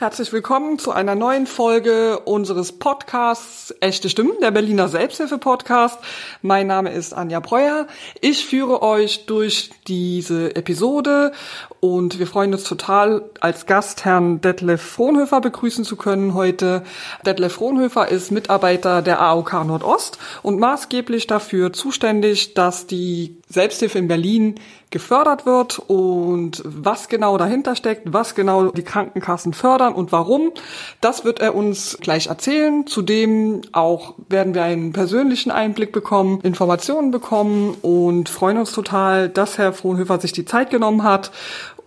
Herzlich willkommen zu einer neuen Folge unseres Podcasts Echte Stimmen, der Berliner Selbsthilfe-Podcast. Mein Name ist Anja Breuer. Ich führe euch durch diese Episode und wir freuen uns total, als Gast Herrn Detlef Frohnhöfer begrüßen zu können heute. Detlef Frohnhöfer ist Mitarbeiter der AOK Nordost und maßgeblich dafür zuständig, dass die Selbsthilfe in Berlin gefördert wird und was genau dahinter steckt, was genau die Krankenkassen fördern und warum, das wird er uns gleich erzählen. Zudem auch werden wir einen persönlichen Einblick bekommen, Informationen bekommen und freuen uns total, dass Herr Frohnhöfer sich die Zeit genommen hat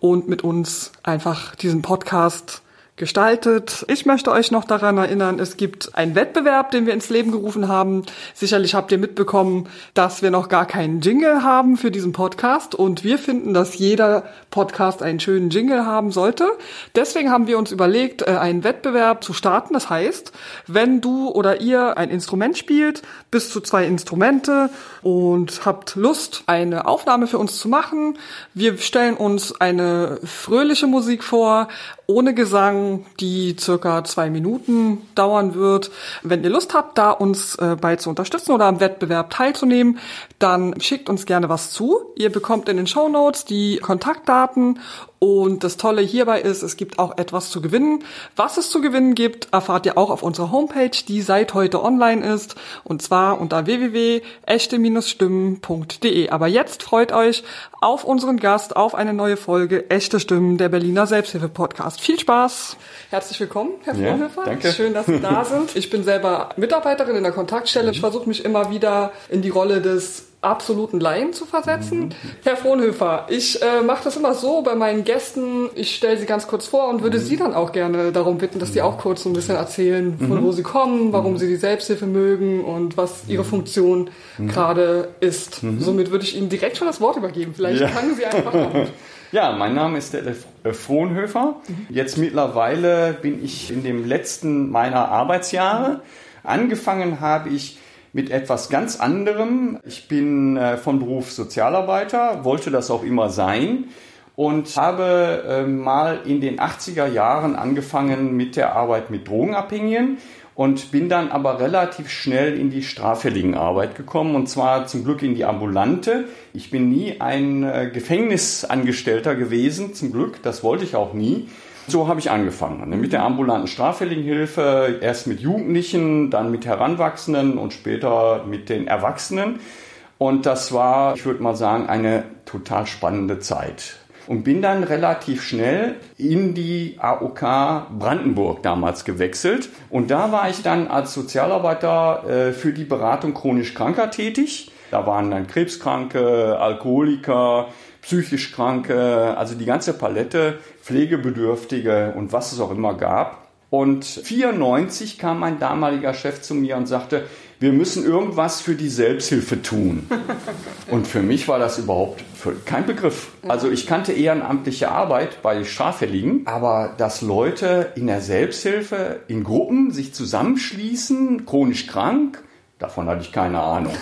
und mit uns einfach diesen Podcast gestaltet. Ich möchte euch noch daran erinnern, es gibt einen Wettbewerb, den wir ins Leben gerufen haben. Sicherlich habt ihr mitbekommen, dass wir noch gar keinen Jingle haben für diesen Podcast und wir finden, dass jeder Podcast einen schönen Jingle haben sollte. Deswegen haben wir uns überlegt, äh, einen Wettbewerb zu starten. Das heißt, wenn du oder ihr ein Instrument spielt, bis zu zwei Instrumente und habt Lust, eine Aufnahme für uns zu machen, wir stellen uns eine fröhliche Musik vor ohne Gesang, die circa zwei Minuten dauern wird. Wenn ihr Lust habt, da uns äh, bei zu unterstützen oder am Wettbewerb teilzunehmen, dann schickt uns gerne was zu. Ihr bekommt in den Show Notes die Kontaktdaten und das Tolle hierbei ist, es gibt auch etwas zu gewinnen. Was es zu gewinnen gibt, erfahrt ihr auch auf unserer Homepage, die seit heute online ist. Und zwar unter www.echte-stimmen.de. Aber jetzt freut euch auf unseren Gast, auf eine neue Folge Echte Stimmen, der Berliner Selbsthilfe-Podcast. Viel Spaß! Herzlich willkommen, Herr ja, Danke. Schön, dass Sie da sind. Ich bin selber Mitarbeiterin in der Kontaktstelle. Ich versuche mich immer wieder in die Rolle des absoluten Laien zu versetzen. Mhm. Herr Frohnhöfer, ich äh, mache das immer so bei meinen Gästen, ich stelle sie ganz kurz vor und würde mhm. Sie dann auch gerne darum bitten, dass Sie auch kurz so ein bisschen erzählen, von mhm. wo Sie kommen, warum mhm. Sie die Selbsthilfe mögen und was Ihre mhm. Funktion mhm. gerade ist. Somit würde ich Ihnen direkt schon das Wort übergeben. Vielleicht ja. fangen Sie einfach an. Ja, mein Name ist der äh, Frohnhöfer. Jetzt mittlerweile bin ich in dem letzten meiner Arbeitsjahre. Angefangen habe ich mit etwas ganz anderem. Ich bin äh, von Beruf Sozialarbeiter, wollte das auch immer sein und habe äh, mal in den 80er Jahren angefangen mit der Arbeit mit Drogenabhängigen und bin dann aber relativ schnell in die straffälligen Arbeit gekommen und zwar zum Glück in die ambulante. Ich bin nie ein äh, Gefängnisangestellter gewesen, zum Glück, das wollte ich auch nie. So habe ich angefangen. Ne, mit der ambulanten Straffälligenhilfe, erst mit Jugendlichen, dann mit Heranwachsenden und später mit den Erwachsenen. Und das war, ich würde mal sagen, eine total spannende Zeit. Und bin dann relativ schnell in die AOK Brandenburg damals gewechselt. Und da war ich dann als Sozialarbeiter äh, für die Beratung chronisch Kranker tätig. Da waren dann Krebskranke, Alkoholiker, psychisch Kranke, also die ganze Palette, Pflegebedürftige und was es auch immer gab. Und 94 kam mein damaliger Chef zu mir und sagte, wir müssen irgendwas für die Selbsthilfe tun. Und für mich war das überhaupt kein Begriff. Also ich kannte ehrenamtliche Arbeit bei Straffälligen, aber dass Leute in der Selbsthilfe in Gruppen sich zusammenschließen, chronisch krank, Davon hatte ich keine Ahnung.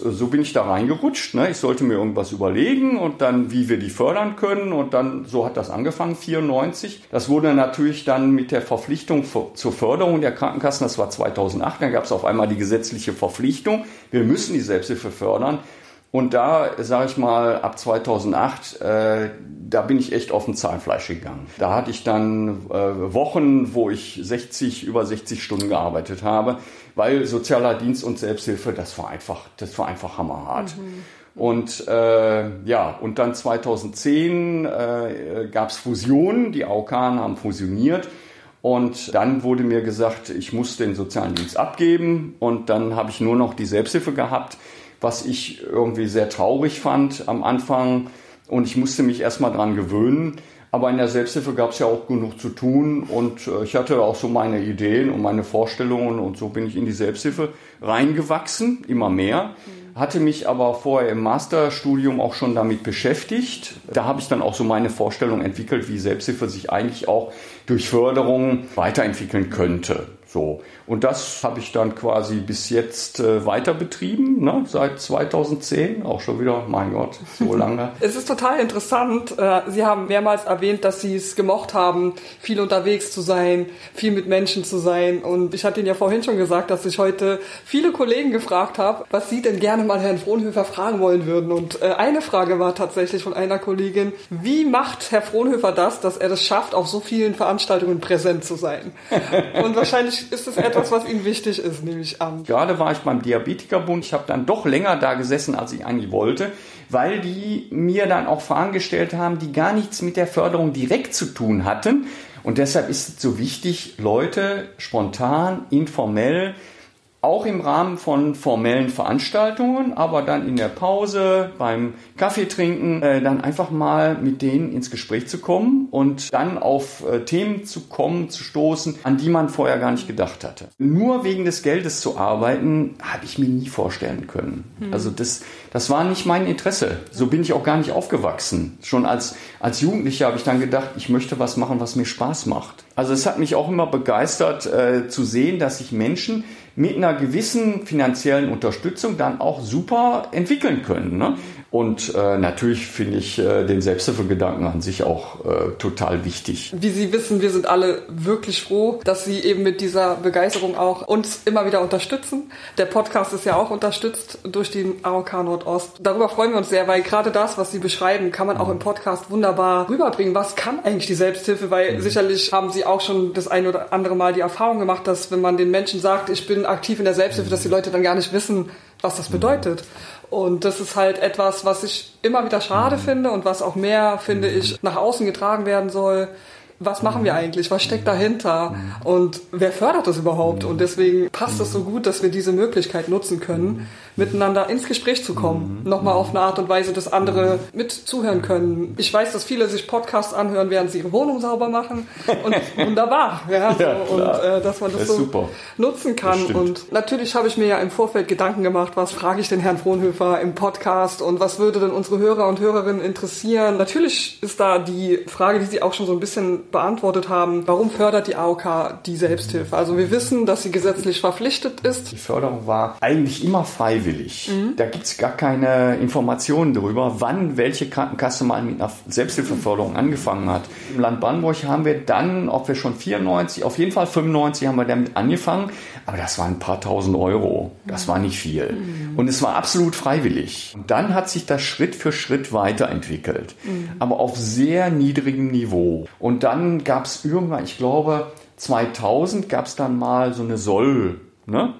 So bin ich da reingerutscht. Ne? Ich sollte mir irgendwas überlegen und dann, wie wir die fördern können. Und dann, so hat das angefangen, 94. Das wurde natürlich dann mit der Verpflichtung zur Förderung der Krankenkassen, das war 2008, dann gab es auf einmal die gesetzliche Verpflichtung, wir müssen die Selbsthilfe fördern. Und da, sage ich mal, ab 2008, äh, da bin ich echt auf dem Zahnfleisch gegangen. Da hatte ich dann äh, Wochen, wo ich 60, über 60 Stunden gearbeitet habe, weil sozialer Dienst und Selbsthilfe, das war einfach, das war einfach hammerhart. Mhm. Und äh, ja, und dann 2010 äh, gab es Fusionen, die AOK haben fusioniert. Und dann wurde mir gesagt, ich muss den sozialen Dienst abgeben. Und dann habe ich nur noch die Selbsthilfe gehabt was ich irgendwie sehr traurig fand am Anfang. Und ich musste mich erstmal dran gewöhnen. Aber in der Selbsthilfe gab es ja auch genug zu tun und äh, ich hatte auch so meine Ideen und meine Vorstellungen und so bin ich in die Selbsthilfe reingewachsen, immer mehr. Mhm. Hatte mich aber vorher im Masterstudium auch schon damit beschäftigt. Da habe ich dann auch so meine Vorstellung entwickelt, wie Selbsthilfe sich eigentlich auch durch Förderung weiterentwickeln könnte. So. Und das habe ich dann quasi bis jetzt äh, weiter betrieben, ne? seit 2010, auch schon wieder, mein Gott, so lange. es ist total interessant. Äh, Sie haben mehrmals erwähnt, dass Sie es gemocht haben, viel unterwegs zu sein, viel mit Menschen zu sein. Und ich hatte Ihnen ja vorhin schon gesagt, dass ich heute viele Kollegen gefragt habe, was Sie denn gerne mal Herrn Frohnhöfer fragen wollen würden. Und äh, eine Frage war tatsächlich von einer Kollegin, wie macht Herr Frohnhöfer das, dass er das schafft, auf so vielen Veranstaltungen präsent zu sein? Und wahrscheinlich ist es etwas, was Ihnen wichtig ist, nehme ich an. Gerade war ich beim Diabetikerbund. Ich habe dann doch länger da gesessen, als ich eigentlich wollte, weil die mir dann auch Fragen gestellt haben, die gar nichts mit der Förderung direkt zu tun hatten. Und deshalb ist es so wichtig, Leute spontan, informell auch im Rahmen von formellen Veranstaltungen, aber dann in der Pause, beim Kaffeetrinken, äh, dann einfach mal mit denen ins Gespräch zu kommen und dann auf äh, Themen zu kommen, zu stoßen, an die man vorher gar nicht gedacht hatte. Nur wegen des Geldes zu arbeiten, habe ich mir nie vorstellen können. Hm. Also das, das war nicht mein Interesse. So bin ich auch gar nicht aufgewachsen. Schon als, als Jugendlicher habe ich dann gedacht, ich möchte was machen, was mir Spaß macht. Also es hat mich auch immer begeistert äh, zu sehen, dass sich Menschen mit einer gewissen finanziellen Unterstützung dann auch super entwickeln können. Ne? Und äh, natürlich finde ich äh, den Selbsthilfegedanken an sich auch äh, total wichtig. Wie Sie wissen, wir sind alle wirklich froh, dass Sie eben mit dieser Begeisterung auch uns immer wieder unterstützen. Der Podcast ist ja auch unterstützt durch den AOK Nordost. Darüber freuen wir uns sehr, weil gerade das, was Sie beschreiben, kann man auch im Podcast wunderbar rüberbringen. Was kann eigentlich die Selbsthilfe? Weil mhm. sicherlich haben Sie auch schon das ein oder andere Mal die Erfahrung gemacht, dass wenn man den Menschen sagt, ich bin aktiv in der Selbsthilfe, dass die Leute dann gar nicht wissen, was das bedeutet. Und das ist halt etwas, was ich immer wieder schade finde und was auch mehr, finde ich, nach außen getragen werden soll. Was machen wir eigentlich? Was steckt dahinter? Und wer fördert das überhaupt? Und deswegen passt es so gut, dass wir diese Möglichkeit nutzen können, miteinander ins Gespräch zu kommen. Nochmal auf eine Art und Weise, dass andere mit zuhören können. Ich weiß, dass viele sich Podcasts anhören, während sie ihre Wohnung sauber machen. Und wunderbar. Ja, so, ja und äh, dass man das, das so super. nutzen kann. Und natürlich habe ich mir ja im Vorfeld Gedanken gemacht, was frage ich den Herrn Frohnhöfer im Podcast und was würde denn unsere Hörer und Hörerinnen interessieren? Natürlich ist da die Frage, die Sie auch schon so ein bisschen beantwortet haben, warum fördert die AOK die Selbsthilfe? Also wir wissen, dass sie gesetzlich verpflichtet ist. Die Förderung war eigentlich immer freiwillig. Mhm. Da gibt es gar keine Informationen darüber, wann welche Krankenkasse mal mit einer Selbsthilfeförderung angefangen hat. Im Land Brandenburg haben wir dann, ob wir schon 94, auf jeden Fall 95 haben wir damit angefangen, aber das waren ein paar tausend Euro. Das war nicht viel. Mhm. Und es war absolut freiwillig. Und dann hat sich das Schritt für Schritt weiterentwickelt, mhm. aber auf sehr niedrigem Niveau. Und dann dann gab es irgendwann, ich glaube 2000 gab es dann mal so eine Soll, ne?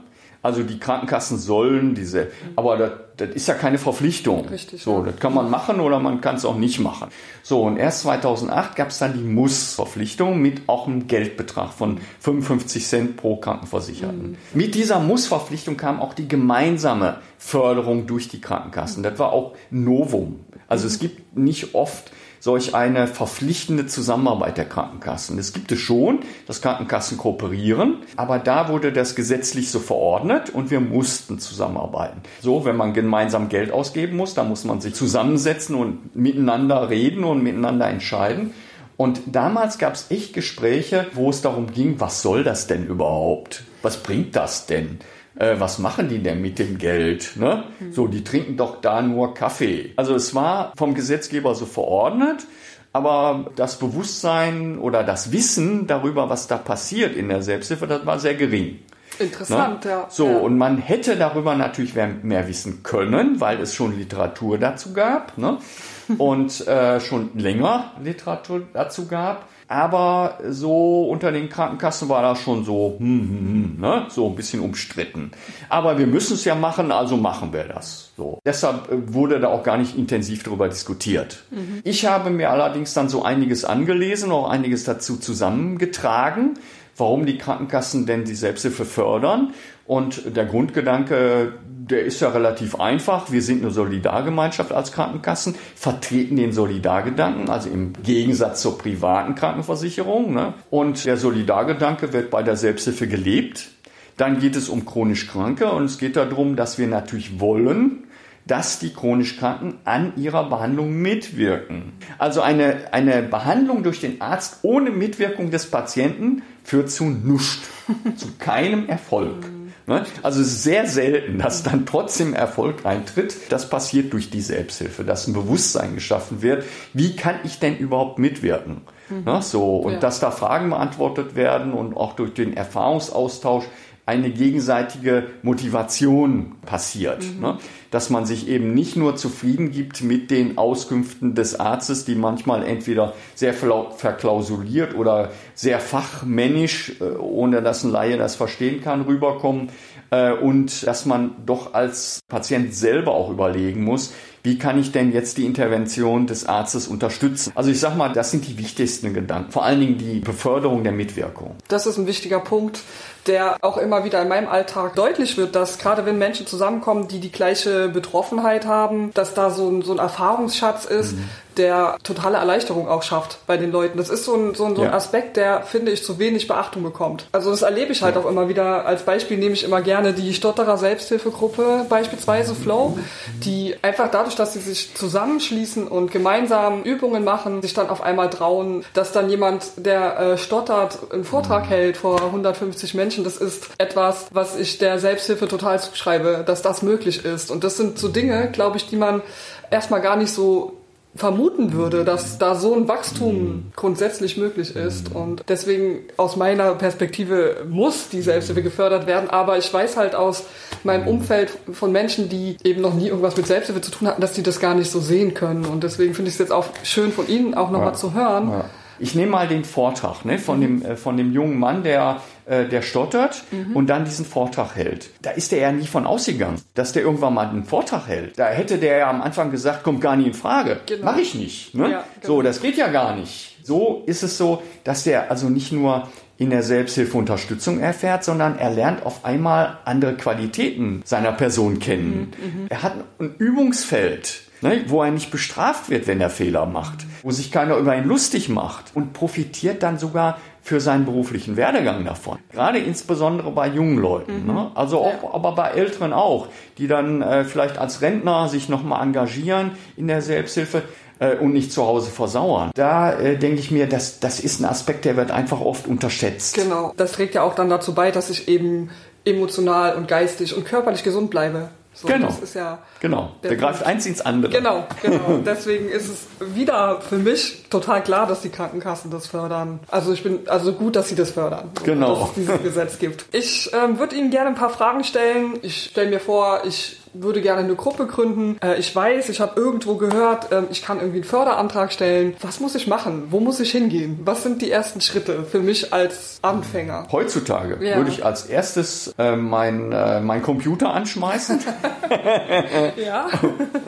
Also die Krankenkassen sollen diese, aber das, das ist ja keine Verpflichtung. Richtig. So, das kann man machen oder man kann es auch nicht machen. So, und erst 2008 gab es dann die Muss-Verpflichtung mit auch einem Geldbetrag von 55 Cent pro Krankenversicherten. Mhm. Mit dieser Muss-Verpflichtung kam auch die gemeinsame Förderung durch die Krankenkassen. Das war auch Novum. Also es gibt nicht oft solch eine verpflichtende Zusammenarbeit der Krankenkassen. Es gibt es schon, dass Krankenkassen kooperieren, aber da wurde das gesetzlich so verordnet und wir mussten zusammenarbeiten. So, wenn man gemeinsam Geld ausgeben muss, dann muss man sich zusammensetzen und miteinander reden und miteinander entscheiden. Und damals gab es echt Gespräche, wo es darum ging, was soll das denn überhaupt? Was bringt das denn? Äh, was machen die denn mit dem Geld? Ne? Mhm. So, die trinken doch da nur Kaffee. Also es war vom Gesetzgeber so verordnet, aber das Bewusstsein oder das Wissen darüber, was da passiert in der Selbsthilfe, das war sehr gering. Interessant, ne? ja. So, ja. und man hätte darüber natürlich mehr, mehr, wissen können, weil es schon Literatur dazu gab ne? und äh, schon länger Literatur dazu gab. Aber so unter den Krankenkassen war das schon so, hm, hm, hm, ne? so ein bisschen umstritten. Aber wir müssen es ja machen, also machen wir das. So. Deshalb äh, wurde da auch gar nicht intensiv darüber diskutiert. Mhm. Ich habe mir allerdings dann so einiges angelesen, auch einiges dazu zusammengetragen, warum die Krankenkassen denn die Selbsthilfe fördern. Und der Grundgedanke, der ist ja relativ einfach. Wir sind eine Solidargemeinschaft als Krankenkassen, vertreten den Solidargedanken, also im Gegensatz zur privaten Krankenversicherung. Ne? Und der Solidargedanke wird bei der Selbsthilfe gelebt. Dann geht es um chronisch Kranke und es geht darum, dass wir natürlich wollen, dass die chronisch Kranken an ihrer Behandlung mitwirken. Also eine, eine Behandlung durch den Arzt ohne Mitwirkung des Patienten führt zu nichts. zu keinem Erfolg. Ne? Also sehr selten, dass dann trotzdem Erfolg eintritt. Das passiert durch die Selbsthilfe, dass ein Bewusstsein geschaffen wird. Wie kann ich denn überhaupt mitwirken? Mhm. Ne? So, und ja. dass da Fragen beantwortet werden und auch durch den Erfahrungsaustausch eine gegenseitige Motivation passiert. Mhm. Dass man sich eben nicht nur zufrieden gibt mit den Auskünften des Arztes, die manchmal entweder sehr verklausuliert oder sehr fachmännisch, äh, ohne dass ein Laie das verstehen kann, rüberkommen. Äh, und dass man doch als Patient selber auch überlegen muss, wie kann ich denn jetzt die Intervention des Arztes unterstützen? Also ich sag mal, das sind die wichtigsten Gedanken. Vor allen Dingen die Beförderung der Mitwirkung. Das ist ein wichtiger Punkt, der auch immer wieder in meinem Alltag deutlich wird, dass gerade wenn Menschen zusammenkommen, die die gleiche Betroffenheit haben, dass da so ein, so ein Erfahrungsschatz ist, mhm der totale Erleichterung auch schafft bei den Leuten. Das ist so ein, so ein, so ein ja. Aspekt, der, finde ich, zu wenig Beachtung bekommt. Also das erlebe ich halt ja. auch immer wieder. Als Beispiel nehme ich immer gerne die Stotterer Selbsthilfegruppe, beispielsweise Flow, die einfach dadurch, dass sie sich zusammenschließen und gemeinsam Übungen machen, sich dann auf einmal trauen, dass dann jemand, der äh, stottert, einen Vortrag mhm. hält vor 150 Menschen. Das ist etwas, was ich der Selbsthilfe total zuschreibe, dass das möglich ist. Und das sind so Dinge, glaube ich, die man erstmal gar nicht so vermuten würde, dass da so ein Wachstum grundsätzlich möglich ist. Und deswegen aus meiner Perspektive muss die Selbsthilfe gefördert werden. Aber ich weiß halt aus meinem Umfeld von Menschen, die eben noch nie irgendwas mit Selbsthilfe zu tun hatten, dass die das gar nicht so sehen können. Und deswegen finde ich es jetzt auch schön von Ihnen auch nochmal ja. zu hören. Ja ich nehme mal den Vortrag ne, von, dem, äh, von dem jungen Mann, der, äh, der stottert mhm. und dann diesen Vortrag hält. Da ist er ja nie von ausgegangen, dass der irgendwann mal einen Vortrag hält. Da hätte der ja am Anfang gesagt, kommt gar nie in Frage. Genau. Mach ich nicht. Ne? Ja, genau. So, das geht ja gar nicht. So ist es so, dass der also nicht nur in der Selbsthilfe Unterstützung erfährt, sondern er lernt auf einmal andere Qualitäten seiner Person kennen. Mhm, mhm. er hat ein Übungsfeld ne, wo er nicht bestraft wird, wenn er Fehler macht, wo sich keiner über ihn lustig macht und profitiert dann sogar für seinen beruflichen Werdegang davon. Gerade insbesondere bei jungen Leuten. Mhm. Ne? Also auch, ja. aber bei Älteren auch, die dann äh, vielleicht als Rentner sich nochmal engagieren in der Selbsthilfe äh, und nicht zu Hause versauern. Da äh, denke ich mir, das, das ist ein Aspekt, der wird einfach oft unterschätzt. Genau. Das trägt ja auch dann dazu bei, dass ich eben emotional und geistig und körperlich gesund bleibe. So, genau. Das ist ja genau. Der, der greift eins ins andere. Genau, genau. Deswegen ist es wieder für mich total klar, dass die Krankenkassen das fördern. Also ich bin also gut, dass sie das fördern. Genau. Dass es dieses Gesetz gibt. Ich ähm, würde Ihnen gerne ein paar Fragen stellen. Ich stelle mir vor, ich würde gerne eine Gruppe gründen. Äh, ich weiß, ich habe irgendwo gehört, äh, ich kann irgendwie einen Förderantrag stellen. Was muss ich machen? Wo muss ich hingehen? Was sind die ersten Schritte für mich als Anfänger? Heutzutage ja. würde ich als erstes äh, mein, äh, mein Computer anschmeißen. ja.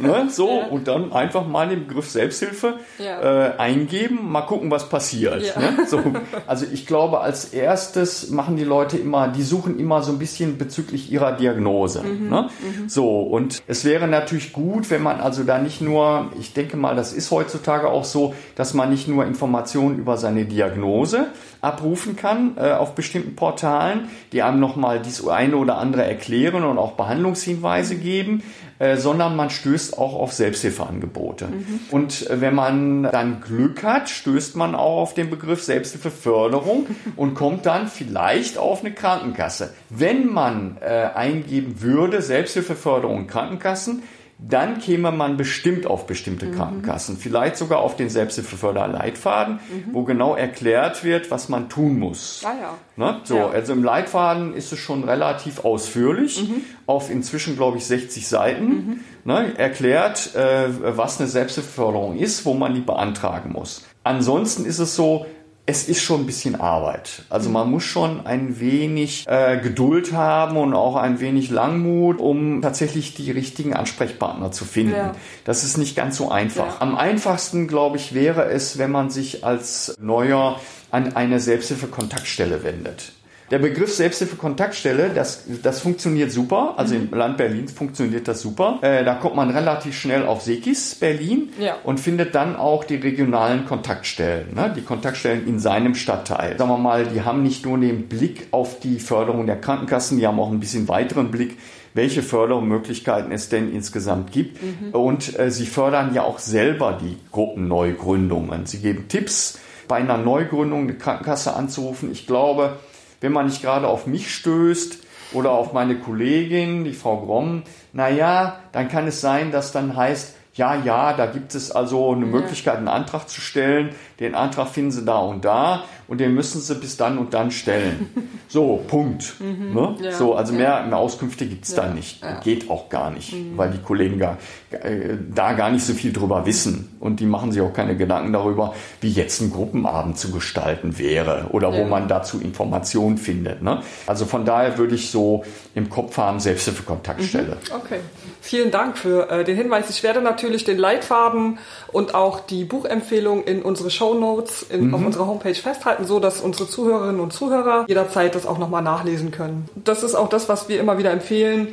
ne, so, ja. und dann einfach mal den Begriff Selbsthilfe ja. äh, eingeben, mal gucken, was passiert. Ne? So, also ich glaube, als erstes machen die Leute immer, die suchen immer so ein bisschen bezüglich ihrer Diagnose. Mhm. Ne? Mhm. So, und es wäre natürlich gut, wenn man also da nicht nur, ich denke mal, das ist heutzutage auch so, dass man nicht nur Informationen über seine Diagnose abrufen kann äh, auf bestimmten Portalen, die einem nochmal dies eine oder andere erklären und auch Behandlungshinweise geben, äh, sondern man stößt auch auf Selbsthilfeangebote. Mhm. Und äh, wenn man dann Glück hat, stößt man auch auf den Begriff Selbsthilfeförderung und kommt dann vielleicht auf eine Krankenkasse. Wenn man äh, eingeben würde, Selbsthilfeförderung Krankenkassen, dann käme man bestimmt auf bestimmte mhm. Krankenkassen, vielleicht sogar auf den Selbsthilfeförderleitfaden, mhm. wo genau erklärt wird, was man tun muss. Ah, ja. Ne? So, ja. Also im Leitfaden ist es schon relativ ausführlich, mhm. auf inzwischen glaube ich 60 Seiten, mhm. ne, erklärt, äh, was eine Selbsthilfeförderung ist, wo man die beantragen muss. Ansonsten ist es so, es ist schon ein bisschen Arbeit. Also man muss schon ein wenig äh, Geduld haben und auch ein wenig Langmut, um tatsächlich die richtigen Ansprechpartner zu finden. Ja. Das ist nicht ganz so einfach. Ja. Am einfachsten, glaube ich, wäre es, wenn man sich als Neuer an eine Selbsthilfe-Kontaktstelle wendet. Der Begriff Selbsthilfe-Kontaktstelle, das, das funktioniert super. Also mhm. im Land Berlin funktioniert das super. Äh, da kommt man relativ schnell auf Sekis Berlin ja. und findet dann auch die regionalen Kontaktstellen, ne? die Kontaktstellen in seinem Stadtteil. Sagen wir mal, die haben nicht nur den Blick auf die Förderung der Krankenkassen, die haben auch ein bisschen weiteren Blick welche Fördermöglichkeiten es denn insgesamt gibt. Mhm. Und äh, sie fördern ja auch selber die Gruppenneugründungen. Sie geben Tipps, bei einer Neugründung eine Krankenkasse anzurufen. Ich glaube, wenn man nicht gerade auf mich stößt oder auf meine Kollegin, die Frau Gromm, naja, dann kann es sein, dass dann heißt, ja, ja, da gibt es also eine Möglichkeit, einen Antrag zu stellen. Den Antrag finden Sie da und da und den müssen Sie bis dann und dann stellen. So, Punkt. Mhm, ne? ja, so, also mehr, mehr Auskünfte gibt's ja, da nicht. Geht auch gar nicht, mhm. weil die Kollegen gar, äh, da gar nicht so viel drüber wissen. Und die machen sich auch keine Gedanken darüber, wie jetzt ein Gruppenabend zu gestalten wäre oder wo man dazu Informationen findet. Ne? Also von daher würde ich so im Kopf haben, Selbsthilfekontaktstelle. Mhm. Okay. Vielen Dank für äh, den Hinweis. Ich werde natürlich den Leitfaden und auch die Buchempfehlung in unsere Show Notes auf mhm. unserer Homepage festhalten, so dass unsere Zuhörerinnen und Zuhörer jederzeit das auch nochmal nachlesen können. Das ist auch das, was wir immer wieder empfehlen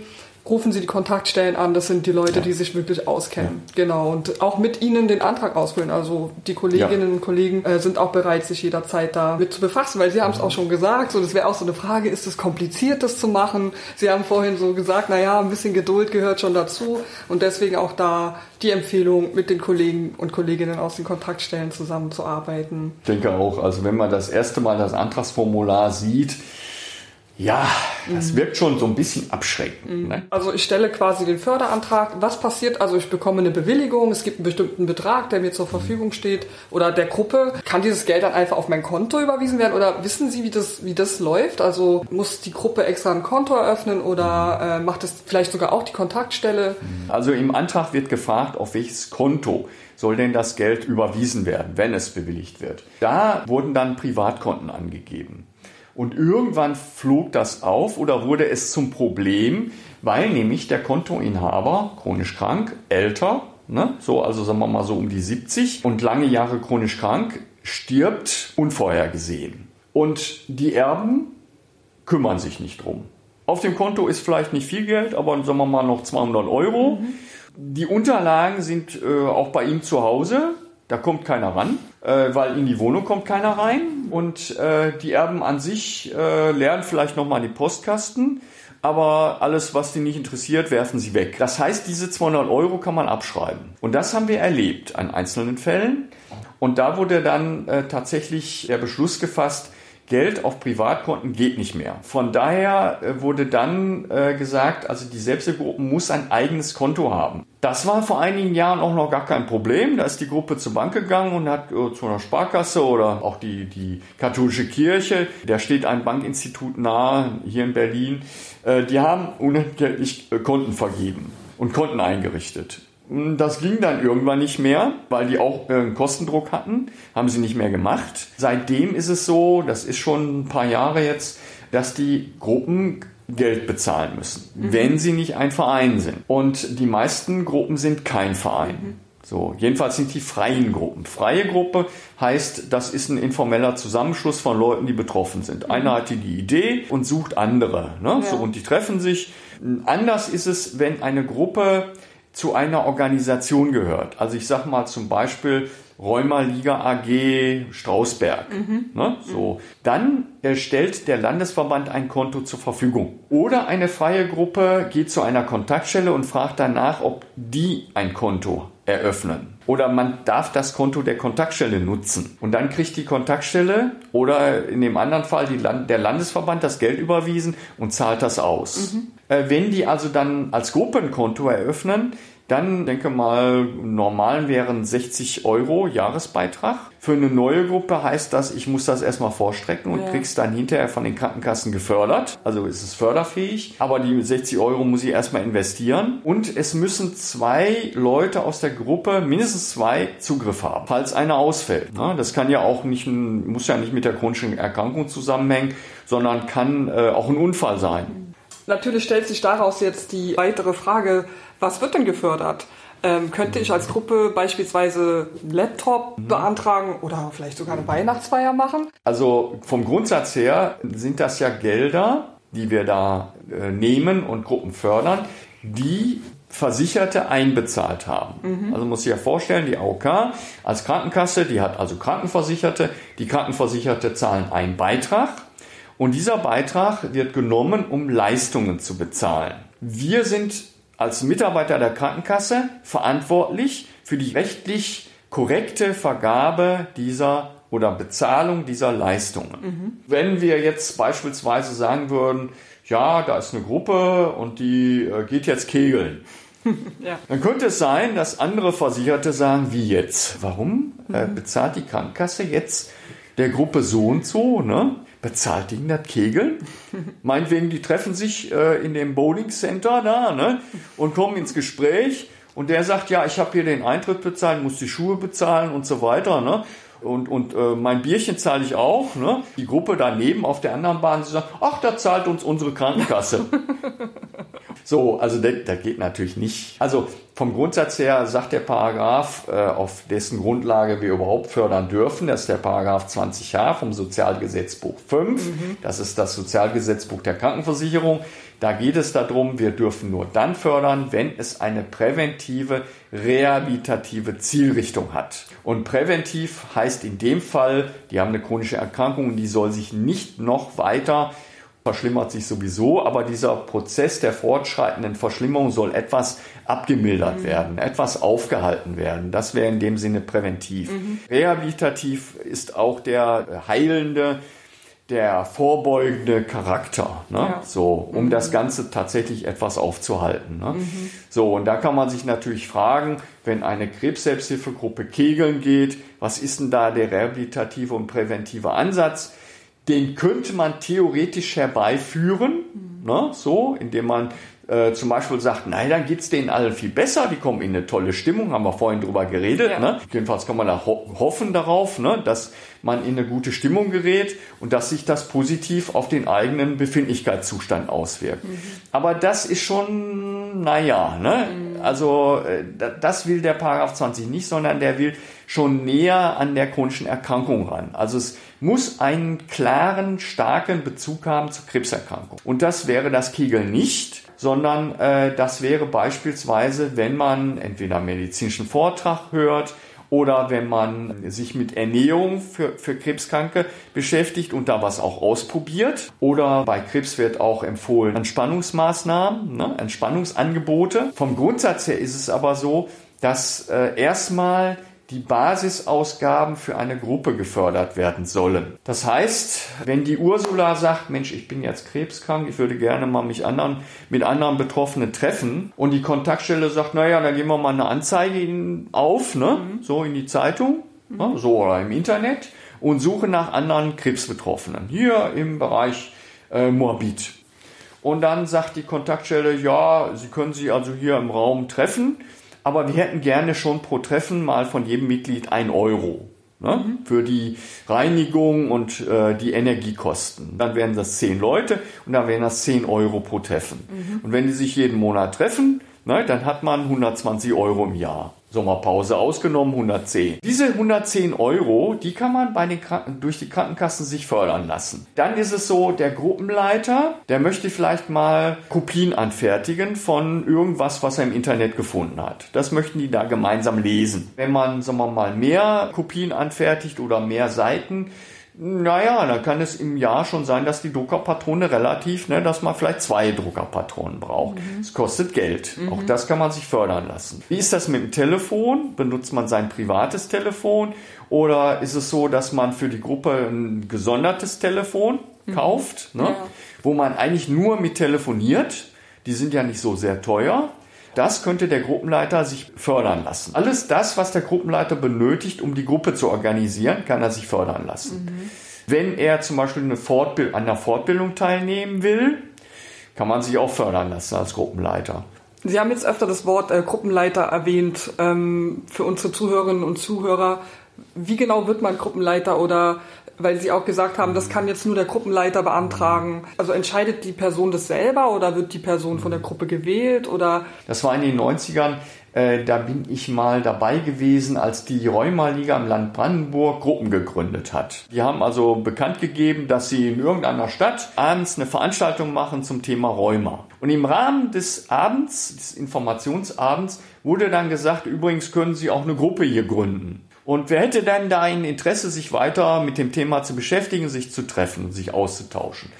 rufen Sie die Kontaktstellen an. Das sind die Leute, ja. die sich wirklich auskennen. Ja. Genau. Und auch mit Ihnen den Antrag ausfüllen. Also die Kolleginnen und Kollegen äh, sind auch bereit, sich jederzeit da mit zu befassen, weil Sie haben es auch schon gesagt. So, das wäre auch so eine Frage, ist es kompliziert, das zu machen? Sie haben vorhin so gesagt, na ja, ein bisschen Geduld gehört schon dazu. Und deswegen auch da die Empfehlung, mit den Kollegen und Kolleginnen aus den Kontaktstellen zusammenzuarbeiten. Ich denke auch, also wenn man das erste Mal das Antragsformular sieht, ja, das mhm. wirkt schon so ein bisschen abschreckend. Mhm. Ne? Also ich stelle quasi den Förderantrag. Was passiert? Also ich bekomme eine Bewilligung, es gibt einen bestimmten Betrag, der mir zur Verfügung steht oder der Gruppe. Kann dieses Geld dann einfach auf mein Konto überwiesen werden oder wissen Sie, wie das, wie das läuft? Also muss die Gruppe extra ein Konto eröffnen oder äh, macht es vielleicht sogar auch die Kontaktstelle? Also im Antrag wird gefragt, auf welches Konto soll denn das Geld überwiesen werden, wenn es bewilligt wird. Da wurden dann Privatkonten angegeben. Und irgendwann flog das auf oder wurde es zum Problem, weil nämlich der Kontoinhaber, chronisch krank, älter, ne, so also sagen wir mal so um die 70 und lange Jahre chronisch krank, stirbt unvorhergesehen. Und die Erben kümmern sich nicht drum. Auf dem Konto ist vielleicht nicht viel Geld, aber sagen wir mal noch 200 Euro. Mhm. Die Unterlagen sind äh, auch bei ihm zu Hause. Da kommt keiner ran, äh, weil in die Wohnung kommt keiner rein und äh, die Erben an sich äh, lernen vielleicht nochmal die Postkasten, aber alles, was die nicht interessiert, werfen sie weg. Das heißt, diese 200 Euro kann man abschreiben. Und das haben wir erlebt an einzelnen Fällen. Und da wurde dann äh, tatsächlich der Beschluss gefasst, Geld auf Privatkonten geht nicht mehr. Von daher äh, wurde dann äh, gesagt, also die Selbsthilfegruppe muss ein eigenes Konto haben. Das war vor einigen Jahren auch noch gar kein Problem. Da ist die Gruppe zur Bank gegangen und hat äh, zu einer Sparkasse oder auch die, die katholische Kirche, der steht ein Bankinstitut nahe hier in Berlin, die haben unentgeltlich Konten vergeben und Konten eingerichtet. Das ging dann irgendwann nicht mehr, weil die auch einen Kostendruck hatten, haben sie nicht mehr gemacht. Seitdem ist es so, das ist schon ein paar Jahre jetzt, dass die Gruppen Geld bezahlen müssen, mhm. wenn sie nicht ein Verein sind. Und die meisten Gruppen sind kein Verein. Mhm. So, jedenfalls sind die freien Gruppen. Freie Gruppe heißt, das ist ein informeller Zusammenschluss von Leuten, die betroffen sind. Mhm. Einer hat die Idee und sucht andere. Ne? Ja. So, und die treffen sich. Anders ist es, wenn eine Gruppe zu einer Organisation gehört. Also ich sage mal zum Beispiel Rheuma-Liga AG Strausberg. Mhm. Ne? So. Dann stellt der Landesverband ein Konto zur Verfügung. Oder eine freie Gruppe geht zu einer Kontaktstelle und fragt danach, ob die ein Konto eröffnen. Oder man darf das Konto der Kontaktstelle nutzen. Und dann kriegt die Kontaktstelle oder in dem anderen Fall Land der Landesverband das Geld überwiesen und zahlt das aus. Mhm. Äh, wenn die also dann als Gruppenkonto eröffnen, dann denke mal, normal wären 60 Euro Jahresbeitrag. Für eine neue Gruppe heißt das, ich muss das erstmal vorstrecken und ja. krieg's dann hinterher von den Krankenkassen gefördert. Also ist es förderfähig. Aber die 60 Euro muss ich erstmal investieren. Und es müssen zwei Leute aus der Gruppe, mindestens zwei, Zugriff haben, falls einer ausfällt. Das kann ja auch nicht, muss ja nicht mit der chronischen Erkrankung zusammenhängen, sondern kann äh, auch ein Unfall sein. Natürlich stellt sich daraus jetzt die weitere Frage, was wird denn gefördert? Ähm, könnte ich als Gruppe beispielsweise einen Laptop mhm. beantragen oder vielleicht sogar eine Weihnachtsfeier machen? Also vom Grundsatz her sind das ja Gelder, die wir da äh, nehmen und Gruppen fördern, die Versicherte einbezahlt haben. Mhm. Also muss sich ja vorstellen, die AOK als Krankenkasse, die hat also Krankenversicherte, die Krankenversicherte zahlen einen Beitrag und dieser Beitrag wird genommen, um Leistungen zu bezahlen. Wir sind als Mitarbeiter der Krankenkasse verantwortlich für die rechtlich korrekte Vergabe dieser oder Bezahlung dieser Leistungen. Mhm. Wenn wir jetzt beispielsweise sagen würden, ja, da ist eine Gruppe und die äh, geht jetzt kegeln. ja. Dann könnte es sein, dass andere Versicherte sagen, wie jetzt? Warum äh, mhm. bezahlt die Krankenkasse jetzt der Gruppe so und so, ne? Bezahlt die das Kegeln? Meinetwegen, die treffen sich äh, in dem Bowling Center da, ne? Und kommen ins Gespräch und der sagt, ja, ich habe hier den Eintritt bezahlt, muss die Schuhe bezahlen und so weiter, ne? Und, und äh, mein Bierchen zahle ich auch. Ne? Die Gruppe daneben auf der anderen Bahn, sie sagt, ach, da zahlt uns unsere Krankenkasse. so, also das, geht natürlich nicht. Also vom Grundsatz her sagt der Paragraph, äh, auf dessen Grundlage wir überhaupt fördern dürfen, das ist der Paragraph 20h vom Sozialgesetzbuch 5. Mhm. Das ist das Sozialgesetzbuch der Krankenversicherung. Da geht es darum, wir dürfen nur dann fördern, wenn es eine präventive, rehabilitative Zielrichtung hat. Und präventiv heißt in dem Fall, die haben eine chronische Erkrankung und die soll sich nicht noch weiter verschlimmert sich sowieso, aber dieser Prozess der fortschreitenden Verschlimmerung soll etwas abgemildert mhm. werden, etwas aufgehalten werden. Das wäre in dem Sinne präventiv. Mhm. Rehabilitativ ist auch der heilende, der vorbeugende Charakter, ne? Ja. so, um mhm. das Ganze tatsächlich etwas aufzuhalten. Ne? Mhm. So, und da kann man sich natürlich fragen, wenn eine Krebs-Selbsthilfegruppe Kegeln geht, was ist denn da der rehabilitative und präventive Ansatz? Den könnte man theoretisch herbeiführen, mhm. ne? so, indem man äh, zum Beispiel sagt, nein, dann geht's denen allen viel besser, die kommen in eine tolle Stimmung, haben wir vorhin drüber geredet. Ja. Ne? Jedenfalls kann man da ho hoffen darauf, ne? dass man in eine gute Stimmung gerät und dass sich das positiv auf den eigenen Befindlichkeitszustand auswirkt. Mhm. Aber das ist schon, naja, ne? Mhm. also äh, das will der Paragraph 20 nicht, sondern der will schon näher an der chronischen Erkrankung ran. Also es muss einen klaren, starken Bezug haben zur Krebserkrankung. Und das wäre das Kegel nicht sondern äh, das wäre beispielsweise, wenn man entweder einen medizinischen Vortrag hört oder wenn man sich mit Ernährung für, für Krebskranke beschäftigt und da was auch ausprobiert. Oder bei Krebs wird auch empfohlen Entspannungsmaßnahmen, ne, Entspannungsangebote. Vom Grundsatz her ist es aber so, dass äh, erstmal die Basisausgaben für eine Gruppe gefördert werden sollen. Das heißt, wenn die Ursula sagt, Mensch, ich bin jetzt krebskrank, ich würde gerne mal mich anderen, mit anderen Betroffenen treffen und die Kontaktstelle sagt, naja, dann gehen wir mal eine Anzeige auf, ne? Mhm. so in die Zeitung, mhm. ne? so oder im Internet und suche nach anderen Krebsbetroffenen. Hier im Bereich äh, Morbid. Und dann sagt die Kontaktstelle, ja, Sie können sich also hier im Raum treffen aber wir hätten gerne schon pro Treffen mal von jedem Mitglied ein Euro. Ne? Mhm. Für die Reinigung und äh, die Energiekosten. Dann wären das zehn Leute und dann wären das zehn Euro pro Treffen. Mhm. Und wenn die sich jeden Monat treffen, ne, dann hat man 120 Euro im Jahr. Sommerpause ausgenommen 110. Diese 110 Euro, die kann man bei den durch die Krankenkassen sich fördern lassen. Dann ist es so, der Gruppenleiter, der möchte vielleicht mal Kopien anfertigen von irgendwas, was er im Internet gefunden hat. Das möchten die da gemeinsam lesen. Wenn man, sagen wir mal, mehr Kopien anfertigt oder mehr Seiten, naja, dann kann es im Jahr schon sein, dass die Druckerpatrone relativ, ne, dass man vielleicht zwei Druckerpatronen braucht. Mhm. Es kostet Geld. Mhm. Auch das kann man sich fördern lassen. Wie ist das mit dem Telefon? Benutzt man sein privates Telefon? Oder ist es so, dass man für die Gruppe ein gesondertes Telefon mhm. kauft, ne? Ja. wo man eigentlich nur mit telefoniert? Die sind ja nicht so sehr teuer. Das könnte der Gruppenleiter sich fördern lassen. Alles das, was der Gruppenleiter benötigt, um die Gruppe zu organisieren, kann er sich fördern lassen. Mhm. Wenn er zum Beispiel eine Fortbild an einer Fortbildung teilnehmen will, kann man sich auch fördern lassen als Gruppenleiter. Sie haben jetzt öfter das Wort äh, Gruppenleiter erwähnt. Ähm, für unsere Zuhörerinnen und Zuhörer, wie genau wird man Gruppenleiter oder weil Sie auch gesagt haben, das kann jetzt nur der Gruppenleiter beantragen. Also entscheidet die Person das selber oder wird die Person von der Gruppe gewählt oder? Das war in den 90ern. Äh, da bin ich mal dabei gewesen, als die Rheuma-Liga im Land Brandenburg Gruppen gegründet hat. Die haben also bekannt gegeben, dass sie in irgendeiner Stadt abends eine Veranstaltung machen zum Thema Rheuma. Und im Rahmen des Abends, des Informationsabends, wurde dann gesagt, übrigens können Sie auch eine Gruppe hier gründen. Und wer hätte denn da ein Interesse, sich weiter mit dem Thema zu beschäftigen, sich zu treffen, sich auszutauschen?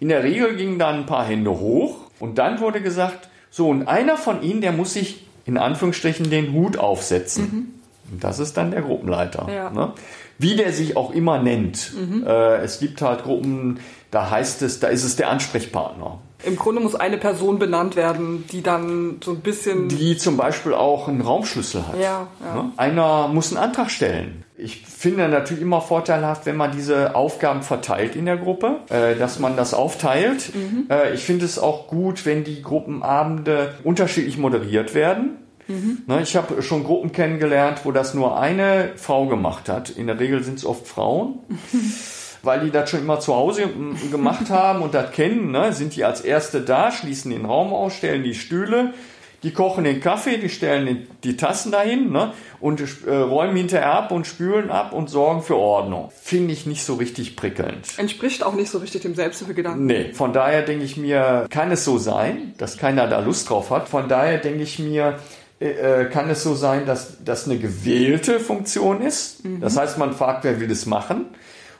In der Regel gingen dann ein paar Hände hoch und dann wurde gesagt, so, und einer von Ihnen, der muss sich in Anführungsstrichen den Hut aufsetzen. Mhm. Und das ist dann der Gruppenleiter. Ja. Ne? Wie der sich auch immer nennt. Mhm. Äh, es gibt halt Gruppen, da heißt es, da ist es der Ansprechpartner. Im Grunde muss eine Person benannt werden, die dann so ein bisschen. Die zum Beispiel auch einen Raumschlüssel hat. Ja, ja. Ne? Einer muss einen Antrag stellen. Ich finde natürlich immer vorteilhaft, wenn man diese Aufgaben verteilt in der Gruppe, äh, dass man das aufteilt. Mhm. Äh, ich finde es auch gut, wenn die Gruppenabende unterschiedlich moderiert werden. Mhm. Ne, ich habe schon Gruppen kennengelernt, wo das nur eine Frau gemacht hat. In der Regel sind es oft Frauen. Weil die das schon immer zu Hause gemacht haben und das kennen, ne, sind die als Erste da, schließen den Raum aus, stellen die Stühle, die kochen den Kaffee, die stellen die, die Tassen dahin ne, und äh, räumen hinterher ab und spülen ab und sorgen für Ordnung. Finde ich nicht so richtig prickelnd. Entspricht auch nicht so richtig dem Selbsthilfegedanken. Nee, von daher denke ich mir, kann es so sein, dass keiner da Lust drauf hat. Von daher denke ich mir, äh, kann es so sein, dass das eine gewählte Funktion ist. Das heißt, man fragt, wer will das machen.